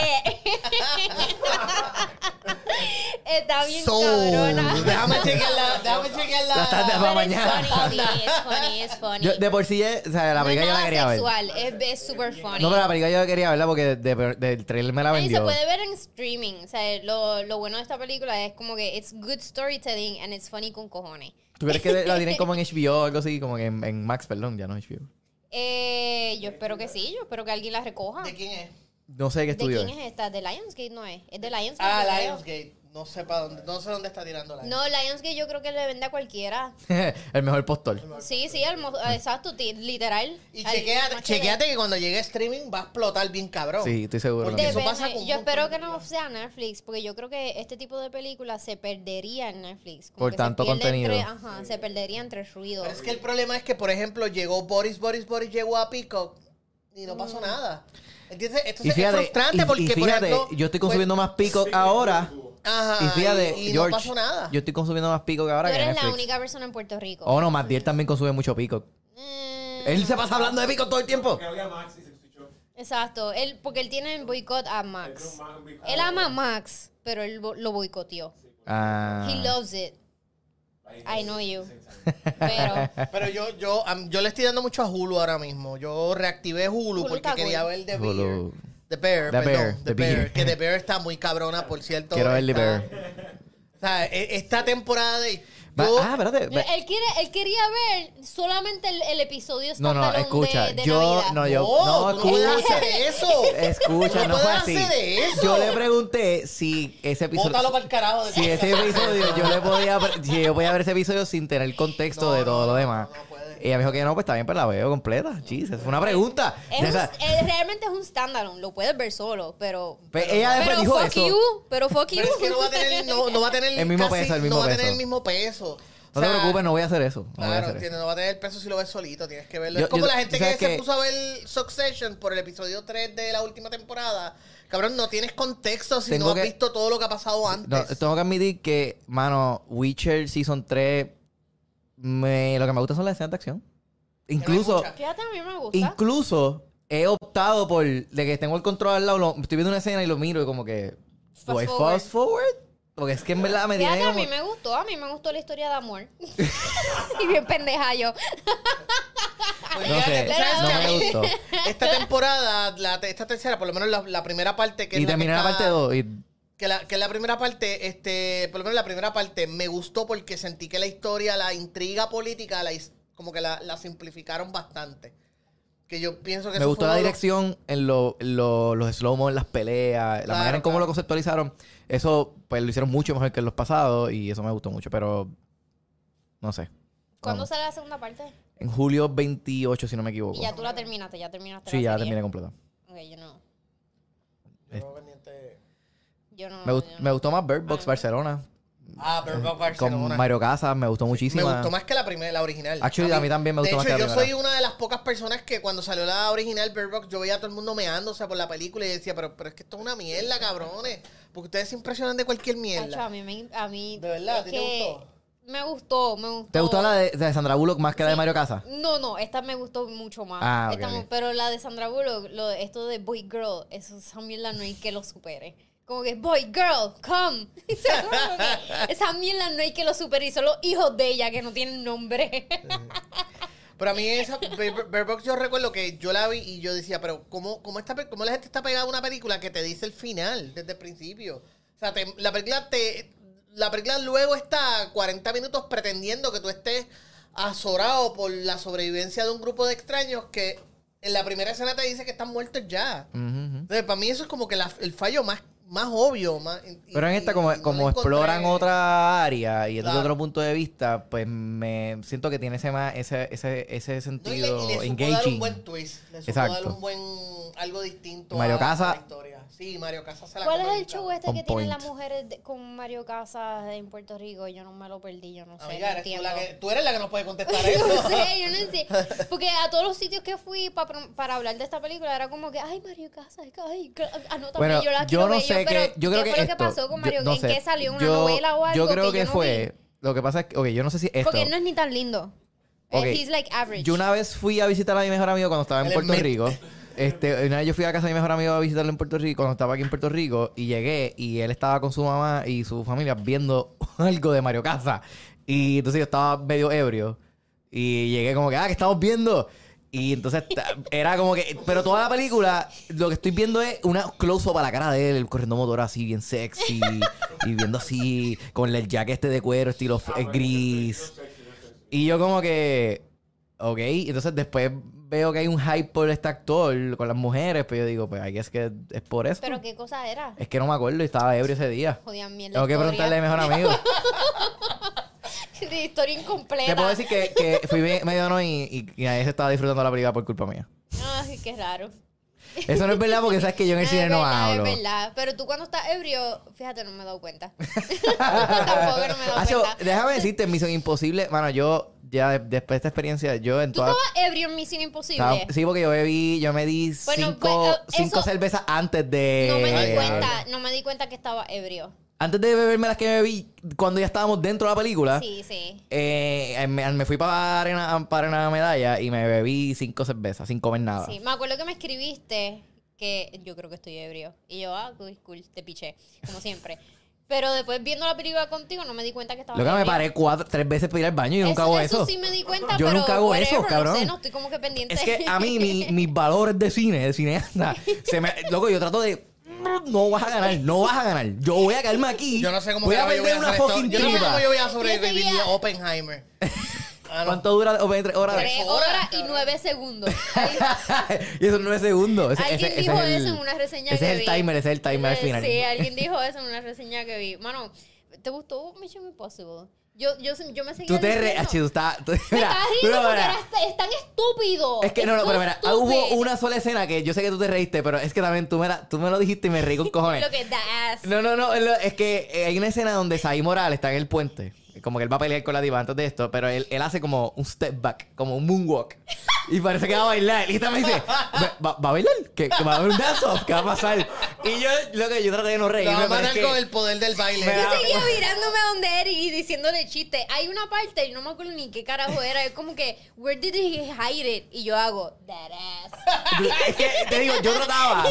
está bien So, cabrona. déjame chequearla, déjame chequearla. La tarde para es mañana. funny, sí, funny, es funny. Yo, de por sí, eh, o sea, la no película yo la quería ver. Es, es super funny. No, pero la película yo la quería verla porque de- de- del trailer me la Y se vendió. puede ver en streaming. O sea, lo, lo bueno de esta película es como que it's good storytelling and it's funny con cojones. ¿Tú crees que la tienen como en HBO o algo así? Como que en, en Max, perdón, ya no es HBO. Eh, yo espero que sí, yo espero que alguien la recoja. ¿De quién es? No sé qué ¿De estudio quién es esta? ¿De Lionsgate no es? ¿Es de Lionsgate? Ah. Lionsgate. No sé para dónde, no sé dónde está tirando la. No, Lionsgate yo creo que le vende a cualquiera. el mejor postor. Sí, sí, al mo- exacto, ti- literal. Y Al- chequeate, más chequeate que cuando llegue streaming va a explotar bien cabrón. Sí, estoy seguro. Porque eso Depende. pasa con un Yo montón espero de que no sea Netflix, porque yo creo que este tipo de películas se perdería en Netflix. Como Por que se tanto pierde contenido. entre- ajá, se perdería entre ruido. Pero es que el problema es que, por ejemplo, llegó Boris, Boris, Boris llegó a Peacock y no Mm. pasó nada. ¿Entiendes? Entonces Y fíjate, es frustrante y- y porque, por fíjate, ejemplo... yo estoy pues, consumiendo más Peacock Sí, ahora. Ajá, Y fíjate, y, y George, no pasó nada. yo estoy consumiendo más Peacock ahora Tú que eres la única persona en Puerto Rico. Oh, no, Matiel también consume mucho Peacock. Mm, Él se pasa hablando de Peacock todo el tiempo. Que. Exacto, él, porque él tiene en boicot a Max. Él ama a Max, pero él lo boicoteó. Ah. He loves it. I know you. Pero Pero yo, yo, am- yo le estoy dando mucho a Hulu ahora mismo. Yo reactivé Hulu, Hulu porque quería cool. ver The Hulu. The Bear, The perdón. Bear, The, The Bear. Bear. Que The Bear está muy cabrona, por cierto. Quiero ver The Bear. O sea, e- esta temporada de... Yo- ah, espérate. él, quiere, él quería ver solamente el, el episodio No, no, escucha. de, de yo, Navidad. no, yo, No, no, no puedes escucha. hacer eso. Escucha, no no fue puedes así. hacer eso. Yo le pregunté si ese episodio. Bótalo para el carajo. de- Si ese episodio yo le podía ver- si yo podía ver ese episodio sin tener contexto No, de no, todo lo no, demás. Y ella me dijo que no, pues está bien, pues la veo completa. Jesus, fue una pregunta. Es esa- eh, realmente es un standalone, lo puedes ver solo, pero... Pues ella después pero dijo fuck eso. you, pero fuck you. Pero es que no va a tener, no, no va a tener El mismo casi- peso, el mismo no va a tener peso. el mismo peso. No O te preocupes, no voy a hacer eso. No Claro, hacer eso. entiendo, no va a tener el peso si lo ves solito, tienes que verlo. Yo- es como yo- la gente que se puso a ver Succession por el episodio 3 de la última temporada. Cabrón, no tienes contexto si Tengo no has que- visto todo lo que ha pasado antes. No, tengo que admitir que, mano, Witcher Season 3, me, lo que me gusta son las escenas de acción. Incluso. Fíjate, a mí me gusta. incluso he optado por, de que tengo el control al lado, lo- estoy viendo una escena y lo miro y como que, Fast ¿do I forward. fast forward? Porque es que en verdad me tiene Fíjate, a como... mí me gustó, a mí me gustó la historia de amor. y bien pendeja yo. Pues No sé, no me gustó. Esta temporada, la, esta tercera, por lo menos la, la primera parte que es Y la que terminé la está- parte 2 y... Que la, que la primera parte, este, por lo menos la primera parte, me gustó porque sentí que la historia, la intriga política, la, como que la, la simplificaron bastante. Que yo pienso que Me gustó la los- dirección en lo- lo- los slow-mo en las peleas, la Claro, manera en cómo claro. lo conceptualizaron. Eso, pues lo hicieron mucho mejor que en los pasados y eso me gustó mucho, pero no sé. ¿Cuándo sale la segunda parte? En julio 28, si no me equivoco. Y ya tú la terminaste, ya terminaste Sí, la ya la serie. terminé completa. Ok, yo no. Tengo pendiente- Yo no. Me, gust- yo no. me gustó más Bird Box Ah. Barcelona. Ah, Bird Box Con Barcelona. Mario Casas, me gustó Me muchísimo. gustó más que la primera, la original. Actually, a mí también me gustó de más hecho, que la yo primera. soy una de las pocas personas que cuando salió la original Bird Box, yo veía a todo el mundo meándose por la película y decía, pero, pero es que esto es una mierda, cabrones. Porque ustedes se impresionan de cualquier mierda. a mí, me, a mí ¿De verdad? ¿A ti te gustó? Me gustó, me gustó. ¿Te gustó la de, de Sandra Bullock más que la de. Mario Casas? No, no, esta me gustó mucho más. Ah, Esta me-. Pero la de Sandra Bullock, lo, esto de Boy Girl, eso esa mierda no hay que lo supere. Como que Boy Girl, come. Como que esa mierda no hay que lo supere. Y son los hijos de ella que no tienen nombre. Pero a mí esa Box yo recuerdo que yo la vi y yo decía, pero ¿cómo, cómo, esta, pe- cómo la gente está pegada a una película que te dice el final desde el principio? O sea, te- la película te la película luego está 40 minutos pretendiendo que tú estés azorado por la sobrevivencia de un grupo de extraños que en la primera escena te dice que están muertos ya. Entonces, para mí eso es como que la- el fallo más, más obvio. Más, y- Pero en esta, y como, no como le encontré- exploran otra área y desde Claro. otro punto de vista, pues me siento que tiene ese más, ese, ese, ese No, y le, sentido y le supo dar un engaging. buen twist. Le supo Exacto. dar un buen algo distinto Mario a, Casas- a la historia. Sí, Mario Casas se la ¿Cuál es el show este que tienen las mujeres con Mario Casas en Puerto Rico? Yo no me lo perdí, yo no sé. Amiga, no eres tú, la que, tú eres la que nos puede contestar Yo eso. no sé, yo no sé. Porque a todos los sitios que fui pa para hablar de esta película era como que, ay, Mario Casas, ay, que- anótame, Bueno, yo la yo quiero no ver. sé que, yo creo ¿qué que fue esto, lo que pasó con yo- Mario? no ¿En sé. qué salió? ¿Una Yo- novela o algo? Yo creo que, yo no fue, lo que pasa es que, ok, yo no sé si esto. Porque él no es ni tan lindo. Ok. He's like average. Yo una vez fui a visitar a mi mejor amigo cuando estaba en Puerto. Rico. Este, una vez yo fui a casa de mi mejor amigo a visitarlo en Puerto Rico cuando estaba aquí en Puerto Rico y llegué y él estaba con su mamá y su familia viendo algo de Mario Casa. Y entonces yo estaba medio ebrio y llegué como que, ah, que estamos viendo? Y entonces era como que, pero toda la película lo que estoy viendo es una close-up a la cara de él corriendo motor así bien sexy y viendo así con el jacket este de cuero estilo Ah, gris. Y yo como que, ok, entonces después veo que hay un hype por este actor con las mujeres, pero yo digo, pues ahí es que es por eso. Pero qué cosa era. Es que no me acuerdo y estaba ebrio ese día. Jodían mierda. Tengo que preguntarle a mi mejor amigo. De historia incompleta. Te puedo decir que, que fui me- medio no y, y, y nadie se estaba disfrutando la película por culpa mía. Ay, qué raro. Eso no es verdad porque sabes que yo en el Ah, cine es no verdad, hablo. Es verdad. Pero tú cuando estás ebrio, fíjate, no me he dado cuenta. Tampoco no me he dado cuenta. déjame decirte, Misión Imposible, mano, yo ya de- después de esta experiencia, yo en ¿Tú todas... estabas ebrio en Misión Imposible? estaba- Sí, porque yo bebí, yo me di Bueno, cinco, pues, eh, cinco eso- cervezas antes de... No me di cuenta, no me di cuenta que estaba ebrio. Antes de beberme las que me bebí cuando ya estábamos dentro de la película, Sí, sí. eh, me, me fui para arena, para arena medalla y me bebí cinco cervezas sin comer nada. Sí, me acuerdo que me escribiste que yo creo que estoy ebrio. Y yo, ah, cool, cool, te piché, como siempre. Pero después viendo la película contigo no me di cuenta que estaba Lo que me paré cuatro, tres veces para ir al baño y yo nunca hago eso. sí me di cuenta, Yo pero nunca hago eso, cabrón. No sé, no estoy como que pendiente. Es que a mí mi- mis valores de cine, de cineasta, se me, loco, yo trato de no vas a ganar, no vas a ganar. Yo voy a quedarme aquí. Yo no sé cómo voy a yo una hacer esto. fucking Yo no sé tripa. cómo yo voy a sobrevivir Yo seguía- a Oppenheimer. Ah, no. ¿Cuánto dura? O tres horas. Tres Tres horas, y nueve segundos. Y esos nueve segundos. Ese, alguien ese- ese dijo es el- eso en una reseña Ese que es el vi. timer, ese es el timer al final. Sí, alguien dijo eso en una reseña que vi. Mano, ¿te gustó Mission Impossible? Yo, yo, yo me seguía Tú te re... tú estás... tú- Me mira, estás riendo no, porque mira. era- es tan estúpido. Es que no, no, pero mira, ah, hubo stupid. una sola escena que yo sé que tú te reíste, pero es que también tú me, la- tú me lo dijiste y me reí con cojones. Lo que da ass. No, no, no, es que eh, hay una escena donde Saí Morales está en el puente. Como que él va a pelear con la diva antes de esto, pero él, él hace como un step back, como un moonwalk. Y parece que va a bailar. Y esta me dice, ¿va, va- a bailar? ¿Que, que va a haber un dance off? ¿Qué va a pasar? Y yo, lo que yo traté de no pero es matar con el poder del baile. Me Yo da- seguía mirándome a donde era y diciéndole chistes. Hay una parte, y no me acuerdo ni qué carajo era. Es como que, where did he hide it? Y yo hago, that ass. Es que te digo, yo trataba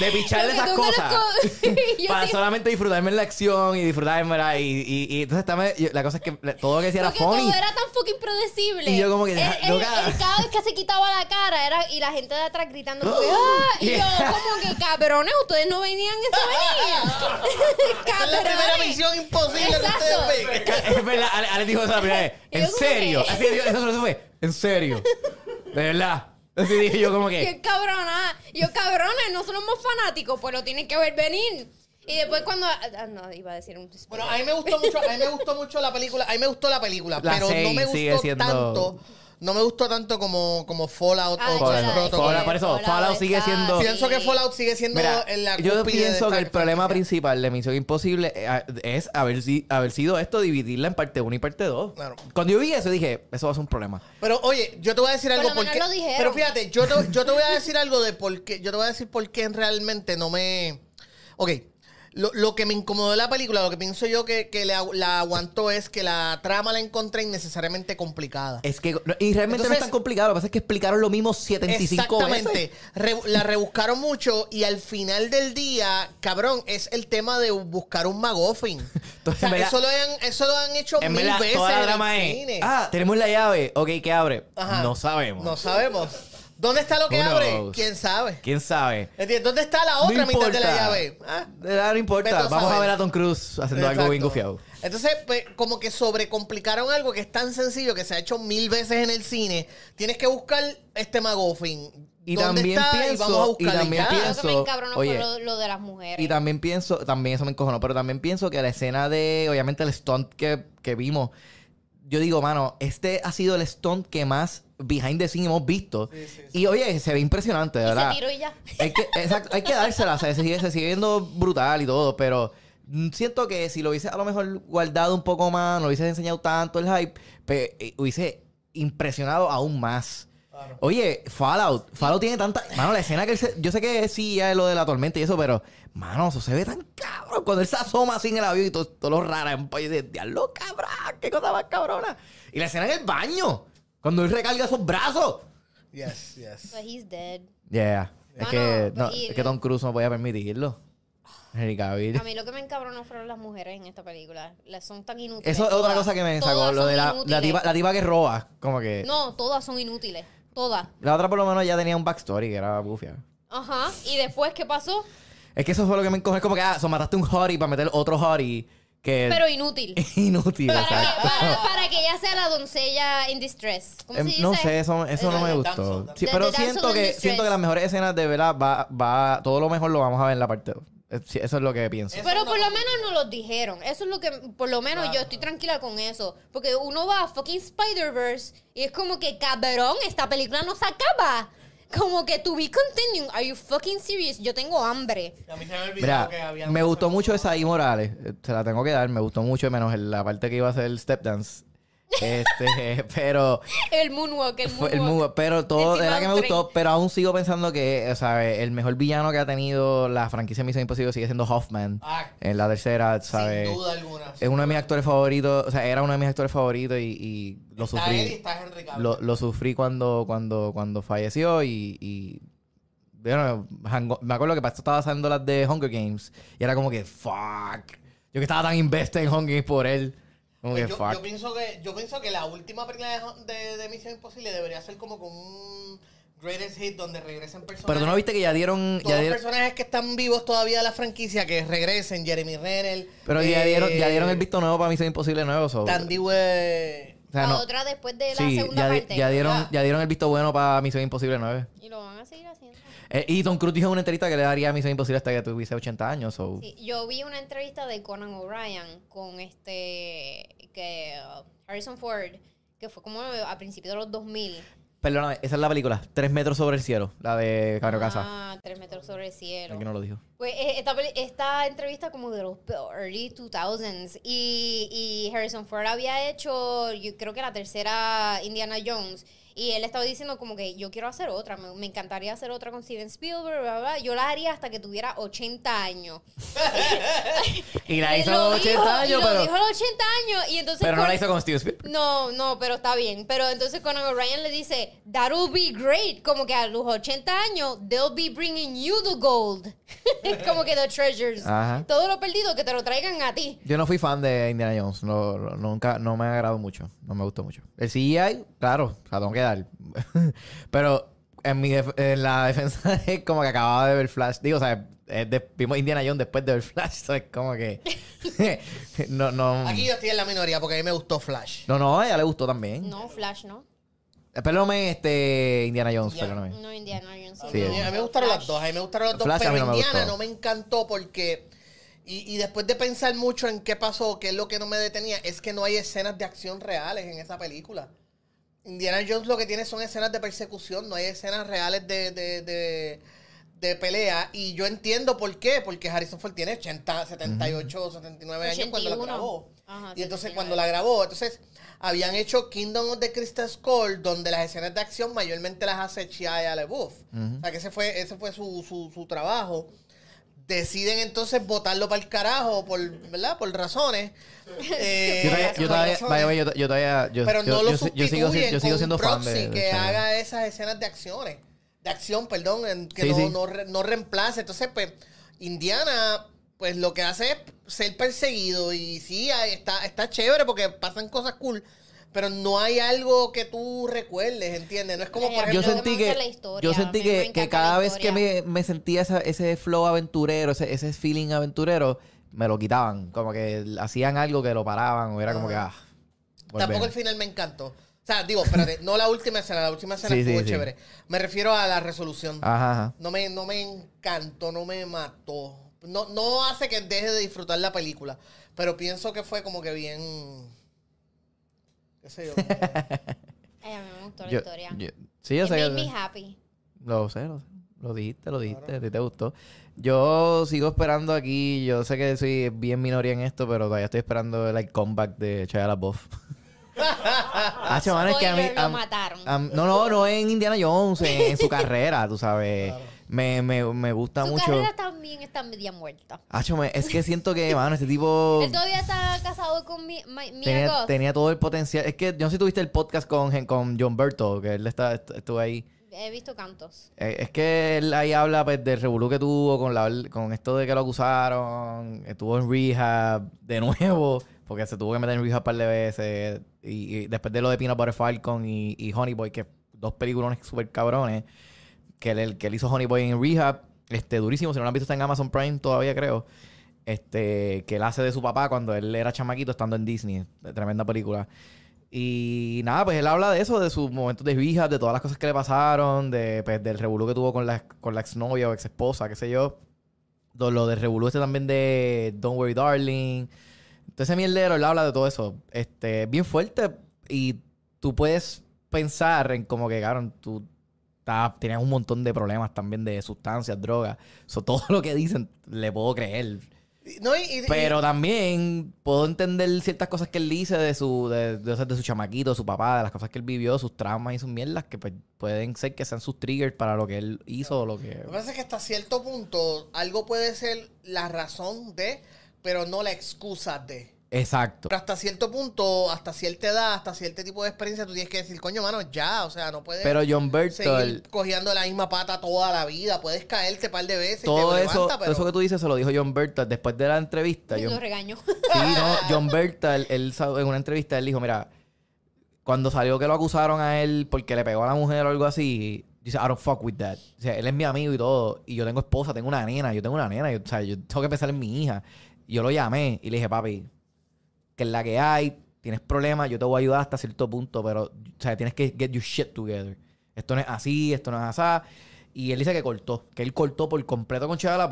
de picharle esas cosas co- para sí- solamente disfrutarme en la acción y disfrutarme y, y, y entonces también, yo- la cosa es que todo lo que decía era Porque funny. todo era tan fucking predecible. Y yo como que, deja- él- loca. él cada vez que se quitaba la cara era y la gente de atrás gritando que, ¡ah! Y yo Yeah. como que, cabrones, ustedes no venían eso venía. Es la primera misión imposible que Exacto. ustedes ven. Es verdad, Ale, Ale dijo eso la primera vez. Y ¿En yo serio? que- Así eso, eso fue. ¿En serio? De verdad. Así dije yo como que... Qué cabrona. Yo, cabrones, no somos fanáticos, pues lo tienen que ver venir. Y después cuando... ah, no, iba a decir un... Bueno, a mí me gustó mucho, a mí me gustó mucho la película, a mí me gustó la película, La pero no me sigue gustó siendo- tanto, no me gustó tanto como, como Fallout Ay, o Fallout, Protocol. Fallout, por eso, Fallout Fallout sigue está- siendo- Pienso que. Fallout sigue siendo Mira, en la yo pienso que el problema franquicia. principal de Misión Imposible eh, es haber, si- haber sido esto, dividirla en parte 1 y parte 2. Claro. Cuando yo vi eso dije, eso va a ser un problema. Pero oye, yo te voy a decir algo porque. lo. Pero fíjate, yo te, yo te voy a decir algo de por qué. Yo te voy a decir por qué realmente no me. Ok. Lo, lo que me incomodó de la película, lo que pienso yo que, que agu- la aguantó es que la trama la encontré innecesariamente complicada. Es que, y realmente no es tan complicado, lo que pasa es que explicaron lo mismo 75 Exactamente. veces. Re- la rebuscaron mucho y al final del día, cabrón, es el tema de buscar un. Entonces, o sea, eso, lo han, eso lo han hecho mil verdad, veces toda la en el cine. ah, tenemos la llave, ok, ¿qué abre? Ajá. No sabemos. No sabemos. ¿Dónde está lo que Who abre? knows? ¿Quién sabe? ¿Quién sabe? ¿Entiendes? ¿Dónde está la No otra mitad de la llave? Ah, Ah, No importa, vamos a ver a Tom Cruise haciendo algo bien gufiado. Entonces, pues, como que sobrecomplicaron algo que es tan sencillo que se ha hecho mil veces en el cine. Tienes que buscar este McGuffin. Y ¿Dónde también está? y pienso- vamos a y buscarlo. también ya. pienso- me oye, lo de las mujeres. Y también pienso, también eso me encojonó, pero también pienso que la escena de, obviamente, el stunt que, que vimos, yo digo, mano, este ha sido el stunt que más behind the scene hemos visto. Y oye, se ve impresionante, de Y verdad. se tiró y ya. Hay que, exacto, hay que dársela, o sea, se sigue, se sigue viendo brutal y todo, pero siento que si lo hubiese a lo mejor guardado un poco más, no lo hubiese enseñado tanto el hype, pe- eh, hubiese impresionado aún más. Oye, Fallout, Fallout tiene tanta... Mano, la escena que él se- Yo sé que sí, ya es lo de la tormenta y eso, pero... Mano, eso se ve tan cabrón. Cuando él se asoma así en el avión y todo, todo lo raro, en país de diablo, cabrón, qué cosa más cabrona. Y la escena en el baño, cuando él recarga esos brazos. Yes, yes. So he's dead. Yeah. Es Mano, que, no, y- es que Tom Cruise no podía permitirlo. Henry Cavill. A mí lo que me encabronó fueron las mujeres en esta película. Las son tan inútiles. Eso es otra todas. cosa que me sacó. Lo de la, la, tipa, la tipa que roba. Como que. No, todas son inútiles. Todas. La otra por lo menos ya tenía un backstory que era bufia. Ajá. ¿Y después qué pasó? Es que eso fue lo que me encogió. Es como que, ah, so mataste un hottie para meter otro hottie que Pero inútil. inútil. Para que, exacto. para, para que ella sea la doncella in distress. ¿Cómo Em, se dice? no sé, eso, eso no me gustó. damsel, Sí, the- pero siento que, siento que las mejores escenas de verdad va, va, todo lo mejor lo vamos a ver en la parte 2. Eso es lo que pienso. Eso Pero no- por lo menos no los dijeron. Eso es lo que, por lo menos yo estoy tranquila con eso. Porque uno va a fucking Spider-Verse y es como que, cabrón, esta película no se acaba. Como que to be continuing. Are you fucking serious? Yo tengo hambre. A mí se me olvidó Mira, que había me gustó mucho esa I Morales. Se la tengo que dar. Me gustó mucho, menos en la parte que iba a ser el step dance. Este, pero El moonwalk, el fue moonwalk. el moonwalk, pero todo Encima de la de que me gustó, pero aún sigo pensando que, o sea, el mejor villano que ha tenido la franquicia Misión Imposible sigue siendo Hoffman. Ah, En la tercera, ¿sabes? Sin duda alguna. Es uno de mis actores favoritos, o sea, era uno de mis actores favoritos y, y lo Está sufrí. él y está Henry Cavill. Lo, lo sufrí cuando, cuando, cuando falleció y, y bueno, Hango- me acuerdo que para esto estaba haciendo las de Hunger Games y era como que fuck. Yo que estaba tan invested en Hunger Games por él. Como Pues que yo, fuck. yo pienso que yo pienso que la última película de, de, de Misión Imposible debería ser como con un greatest hit donde regresen personajes. Pero tú no viste que ya dieron, todos ya dieron personajes que están vivos todavía de la franquicia que regresen, Jeremy Renner. pero ya eh, dieron, ya dieron el visto nuevo para Misión Imposible nuevo. so- Tandy We- o sea, La no- otra después de la sí, segunda ya, parte. ya dieron, Ah. ya dieron el visto bueno para Misión Imposible 9. Y lo van a seguir haciendo. Eh, y Tom Cruise dijo en una entrevista que le daría Misión Imposible hasta que tuviese 80 años. So. Sí, yo vi una entrevista de Conan O'Brien con este que uh, Harrison Ford, que fue como a principios de los 2000. Perdóname, esa es la película. Tres metros sobre el cielo. La de Caro Casa. Ah, tres metros sobre el cielo. Aquí no lo dijo. Pues eh, esta, esta entrevista como de los early 2000s y, y Harrison Ford había hecho, yo creo que la tercera Indiana Jones y él estaba diciendo como que yo quiero hacer otra, me, me encantaría hacer otra con Steven Spielberg, bla, bla, yo la haría hasta que tuviera 80 años. Y la Y hizo lo a los 80 dijo- y años, lo pero, dijo a los 80 años y entonces... pero no la hizo con Steve Spielberg. no, no, pero está bien. Pero entonces Conan O'Brien le dice, that'll be great. Como que a los 80 años, they'll be bringing you the gold. como que the treasures. Ajá. Todo lo perdido, que te lo traigan a ti. Yo no fui fan de Indiana Jones. No, no- nunca, no me ha agradado mucho. No me gustó mucho. El CGI, claro, la tengo que dar. pero en, mi def- en la defensa es como que acababa de ver Flash. Digo, o sea, de- vimos Indiana Jones después de ver Flash. So es como que. no, no. Aquí yo estoy en la minoría porque a mí me gustó Flash. No, no, a ella le gustó también. No, Flash, ¿no? Eh, Perdóname, este. Indiana Jones, Indiana. perdóname. No, Indiana Jones. A Sí, a mí me gustaron las dos, a mí me gustaron las dos, Flash a pero mí no me Indiana gustó. no me encantó porque y, y después de pensar mucho en qué pasó, qué es lo que no me detenía, es que no hay escenas de acción reales en esa película. Indiana Jones lo que tiene son escenas de persecución, no hay escenas reales de, de, de, de pelea. Y yo entiendo por qué, porque Harrison Ford tiene 80, 78, 79 años cuando la 81. grabó. Ajá, y entonces 79. cuando la grabó, entonces habían hecho Kingdom of the Crystal Skull, donde las escenas de acción mayormente las hace Shia LaBeouf. O sea que ese fue, ese fue su, su, su trabajo. Deciden entonces votarlo para el carajo por, ¿verdad? Por razones. Eh, Yo todavía, yo todavía, yo, yo todavía, yo, Pero no lo yo sigo, sustituyen yo sigo con siendo un fan proxy de, de que haga esas escenas de acciones. De acción, perdón, en- que Sí, no, sí. No, re- no reemplace. Entonces, pues, Indiana, pues lo que hace es ser perseguido. Y sí, ahí está, está chévere porque pasan cosas cool. Pero no hay algo que tú recuerdes, ¿entiendes? No es como, por yo ejemplo, lo que sentí que la historia. yo sentí que, que cada vez que me, me sentía esa- ese flow aventurero, ese, ese feeling aventurero, me lo quitaban. Como que hacían algo que lo paraban o era como que ah. Tampoco el final me encantó. O sea, digo, espérate, no la última escena, la última escena Sí, estuvo sí. chévere. Me refiero a la resolución. Ajá, ajá. No me, no me encantó, no me mató. No, no hace que deje de disfrutar la película. Pero pienso que fue como que bien. ¿Qué sé yo? Ay, a mí me gustó la Yo- historia. yo- sí, yo It sé. made que- me happy. Lo sé, lo sé. Lo dijiste, lo dijiste, a ti te gustó. Yo sigo esperando aquí, yo sé que soy bien minoría en esto, pero todavía estoy esperando el like, comeback de Shia LaBeouf. Hacho, mano, es que a mí... A- mataron. a- no, no, no en Indiana Jones, en, en su carrera, tú sabes. Me, me, me gusta Su mucho. carrera también está media muerta. Hacho, me- es que siento que, mano, este tipo Él todavía está casado con mi, mi- Mia tenía, Goth. tenía todo el potencial. Es que yo no sé si tuviste el podcast con, con John Berto, que él está, estuvo ahí. He visto cantos. Eh, Es que él ahí habla pues, del revolú que tuvo con, la, con esto de que lo acusaron, estuvo en rehab de nuevo, porque se tuvo que meter en rehab un par de veces, y, y después de lo de Peanut Butter Falcon y, y Honey Boy, que dos peliculones súper cabrones, que él, que él hizo Honey Boy en rehab, este, durísimo, si no lo han visto está en Amazon Prime todavía creo, este, que él hace de su papá cuando él era chamaquito estando en Disney, tremenda película. Y nada, pues él habla de eso, de sus momentos de rehab, de todas las cosas que le pasaron, de, pues, del revolú que tuvo con la, con la exnovia o exesposa, qué sé yo. Do- Lo del revolú este también de Don't Worry Darling. Entonces mierdero, él habla de todo eso. Este, bien fuerte. Y tú puedes pensar en como que, claro, tú estás- tienes un montón de problemas también de sustancias, drogas. So, todo lo que dicen le puedo creer. No, y, y- Pero también puedo entender ciertas cosas que él dice de su, de, de, de su chamaquito, de su papá, de las cosas que él vivió, sus traumas y sus mierdas, que pues, pueden ser que sean sus triggers para lo que él hizo o lo que... Lo que pasa es que hasta cierto punto algo puede ser la razón de, pero no la excusa de. Exacto. Pero hasta cierto punto, hasta cierta edad, hasta cierto tipo de experiencia, tú tienes que decir, coño, mano, ya, o sea, no puedes Pero John seguir Bertol, cogiendo la misma pata toda la vida. Puedes caerte un par de veces y todo te eso, levanta, pero... eso que tú dices se lo dijo John Bertol después de la entrevista. Lo John- regañó. Sí, no, John Berta, él, en una entrevista, él dijo, mira, cuando salió que lo acusaron a él porque le pegó a la mujer o algo así, dice, I don't fuck with that. O sea, él es mi amigo y todo, y yo tengo esposa, tengo una nena, yo tengo una nena, yo, o sea, yo tengo que pensar en mi hija. Y yo lo llamé y le dije, papi, que es la que hay, tienes problemas, yo te voy a ayudar hasta cierto punto, pero, o tienes que get your shit together. Esto no es así, esto no es así. Y él dice que cortó, que él cortó por completo con Shia.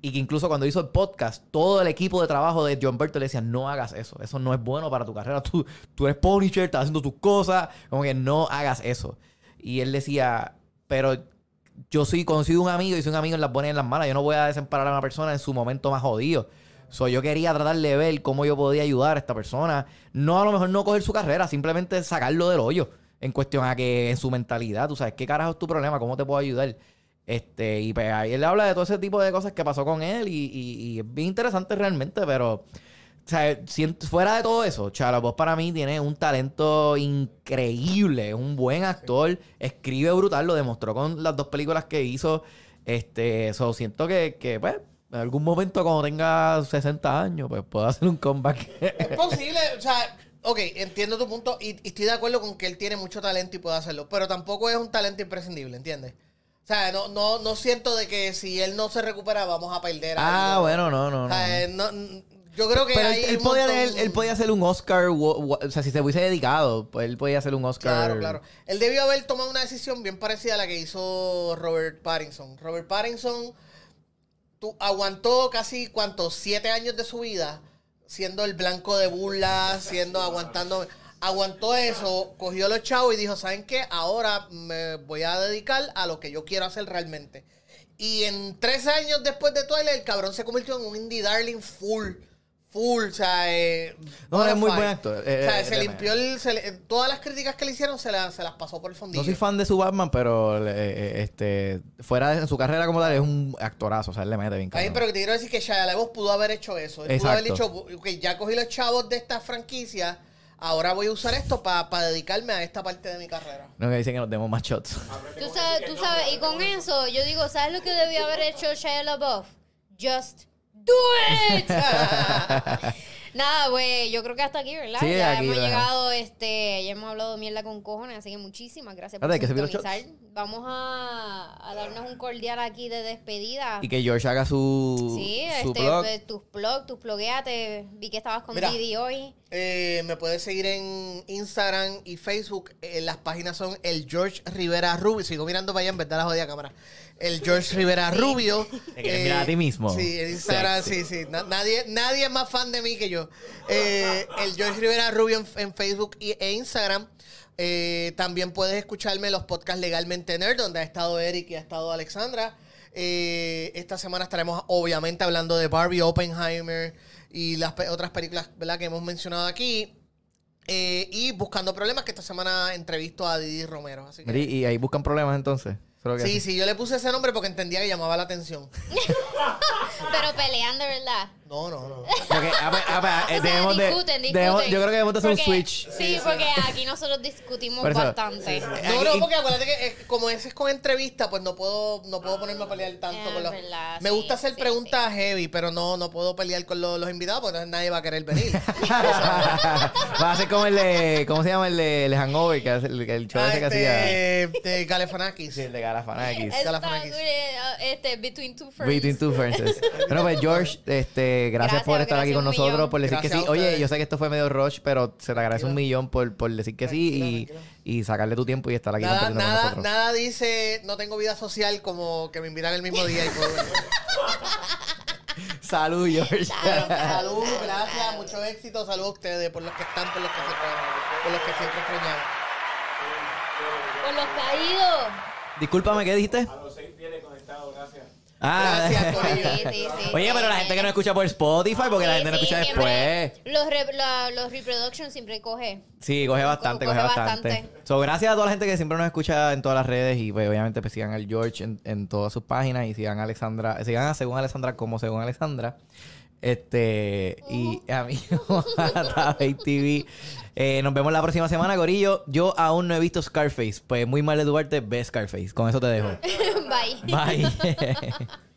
Y que incluso cuando hizo el podcast, todo el equipo de trabajo de John Berto le decía, no hagas eso, eso no es bueno para tu carrera. Tú, tú eres publisher, estás haciendo tus cosas, como que no hagas eso. Y él decía, pero yo soy conocido un amigo y soy un amigo en las buenas y en las malas. Yo no voy a desemparar a una persona en su momento más jodido. So, yo quería tratar de ver cómo yo podía ayudar a esta persona. No, a lo mejor no coger su carrera, simplemente sacarlo del hoyo. En cuestión a que en su mentalidad, tú sabes, ¿qué carajo es tu problema? ¿Cómo te puedo ayudar? Este, y pues ahí él habla de todo ese tipo de cosas que pasó con él y, es bien interesante realmente, pero o sea, fuera de todo eso, Chalabos para mí tiene un talento increíble, es un buen actor, escribe brutal, lo demostró con las dos películas que hizo. Este, so, siento que, que, pues, en algún momento cuando tenga 60 años, pues puedo hacer un comeback. Es posible, o sea, ok, entiendo tu punto y, y estoy de acuerdo con que él tiene mucho talento y puede hacerlo, pero tampoco es un talento imprescindible, ¿entiendes? O sea, no, no, no siento de que si él no se recupera vamos a perder ah, algo. bueno, no, no, O no. sea, no, n- yo creo que Pero él, podía, montón- él, él podía hacer un Oscar, o sea, si se hubiese dedicado, pues él podía hacer un Oscar. Claro, claro. Él debió haber tomado una decisión bien parecida a la que hizo Robert Pattinson. Robert Pattinson aguantó casi, ¿cuántos? Siete años de su vida siendo el blanco de burlas, siendo, aguantando... Aguantó eso, cogió los chavos y dijo, ¿saben qué? Ahora me voy a dedicar a lo que yo quiero hacer realmente. Y en tres años después de Twilight, el cabrón se convirtió en un indie darling full. Full, o sea, eh, No, es muy buen actor. Eh, o sea, eh, se limpió el. se le- todas las críticas que le hicieron se, la- se las pasó por el fondillo. No soy fan de su Batman, pero eh, eh, este fuera de su carrera como tal es un actorazo. O sea, él le mete bien Ay, cabrón. pero que te quiero decir que Shia LaBeouf pudo haber hecho eso. Él pudo haber dicho, ok, ya cogí los chavos de esta franquicia, ahora voy a usar esto para dedicarme a esta parte de mi carrera. No que dicen que nos demos más shots. Tú sabes, tú sabes, y con eso, yo digo, ¿sabes lo que debió haber hecho Shia LaBeouf? Just do it. Nada, güey, yo creo que hasta aquí, ¿verdad? Sí, ya aquí hemos llegado, este, ya hemos hablado de mierda con cojones, así que muchísimas gracias por sintonizar. Vamos a, a darnos un cordial aquí de despedida. y que George haga su, Sí, su este, blog. pues, tus blogs, tus blogueate. Vi que estabas con Mira. Didi hoy. Eh, me puedes seguir en Instagram y Facebook. Eh, las páginas son el George Rivera Rubio. Sigo mirando para allá en vez de la jodida cámara. El George Rivera Rubio. Eh, Te quieres mirar a ti mismo. Sí, en Instagram, Sexy. sí, sí. Na- nadie, nadie es más fan de mí que yo. Eh, el George Rivera Rubio en, en Facebook y, e Instagram. Eh, también puedes escucharme los podcasts Legalmente Nerd, donde ha estado Eric y ha estado Alexandra. Eh, esta semana estaremos obviamente hablando de Barbie, Oppenheimer y las otras películas ¿verdad? que hemos mencionado aquí. Eh, y Buscando Problemas, que esta semana entrevisto a Didi Romero. Así que- y ahí buscan problemas entonces. Sí, sí, yo le puse ese nombre porque entendía que llamaba la atención. Pero pelean de verdad. No, no, no. Porque, a ver, a ver, eh, O sea, debemos de- discuten, discuten. debemos- yo creo que debemos de hacer un Porque- switch. Sí, porque aquí nosotros discutimos Por eso, bastante. No, no, porque acuérdate que eh, como ese es con entrevista, pues no puedo, no puedo ponerme a pelear tanto Es con los. verdad, Me sí, gusta hacer sí, preguntas heavy, pero no, no puedo pelear con los, los invitados porque entonces nadie va a querer venir. Va a ser como el de. ¿Cómo se llama? El de el Hangover, que hace el, el show Ah, ese que hacía. este, de Galefanakis. Sí, el de Galafanakis. good, eh, este, Between Two Ferns. Between Two Furnaces. Bueno, pues George, este, gracias, Gracias, por estar aquí gracias con un nosotros, millón. por decir Gracias que sí. Oye, yo sé que esto fue medio rush, pero se te agradece un millón por, por decir que sí Tranquilo, y, y sacarle tu tiempo y estar aquí Nada, compartiendo con nada, nosotros. nada dice no tengo vida social como que me invitan el mismo día y puedo. Salud, George. Salud, Salud, salud, gracias, salud. mucho éxito, salud a ustedes por los que están, por los que se quedan, por los que siempre extrañamos. Por los caídos. Discúlpame, ¿qué dijiste? A los seis fieles conectados, gracias. Ah, Gracias, Corillo. Sí, sí, sí. Oye, pero la gente que no escucha por Spotify, porque la Sí, gente no escucha después. Los, re- la- los reproductions siempre coge. Sí, coge bastante, coge, coge bastante. bastante. So, gracias a toda la gente que siempre nos escucha en todas las redes y pues, obviamente pues, sigan al George en, en todas sus páginas y sigan a Alexandra, sigan a Según Alexandra como Según Alexandra. Este, y a mí, Tabey TV. Eh, nos vemos la próxima semana, Corillo. Yo aún no he visto Scarface. Pues muy mal de tu parte, ve Scarface. Con eso te dejo. Bye. Bye.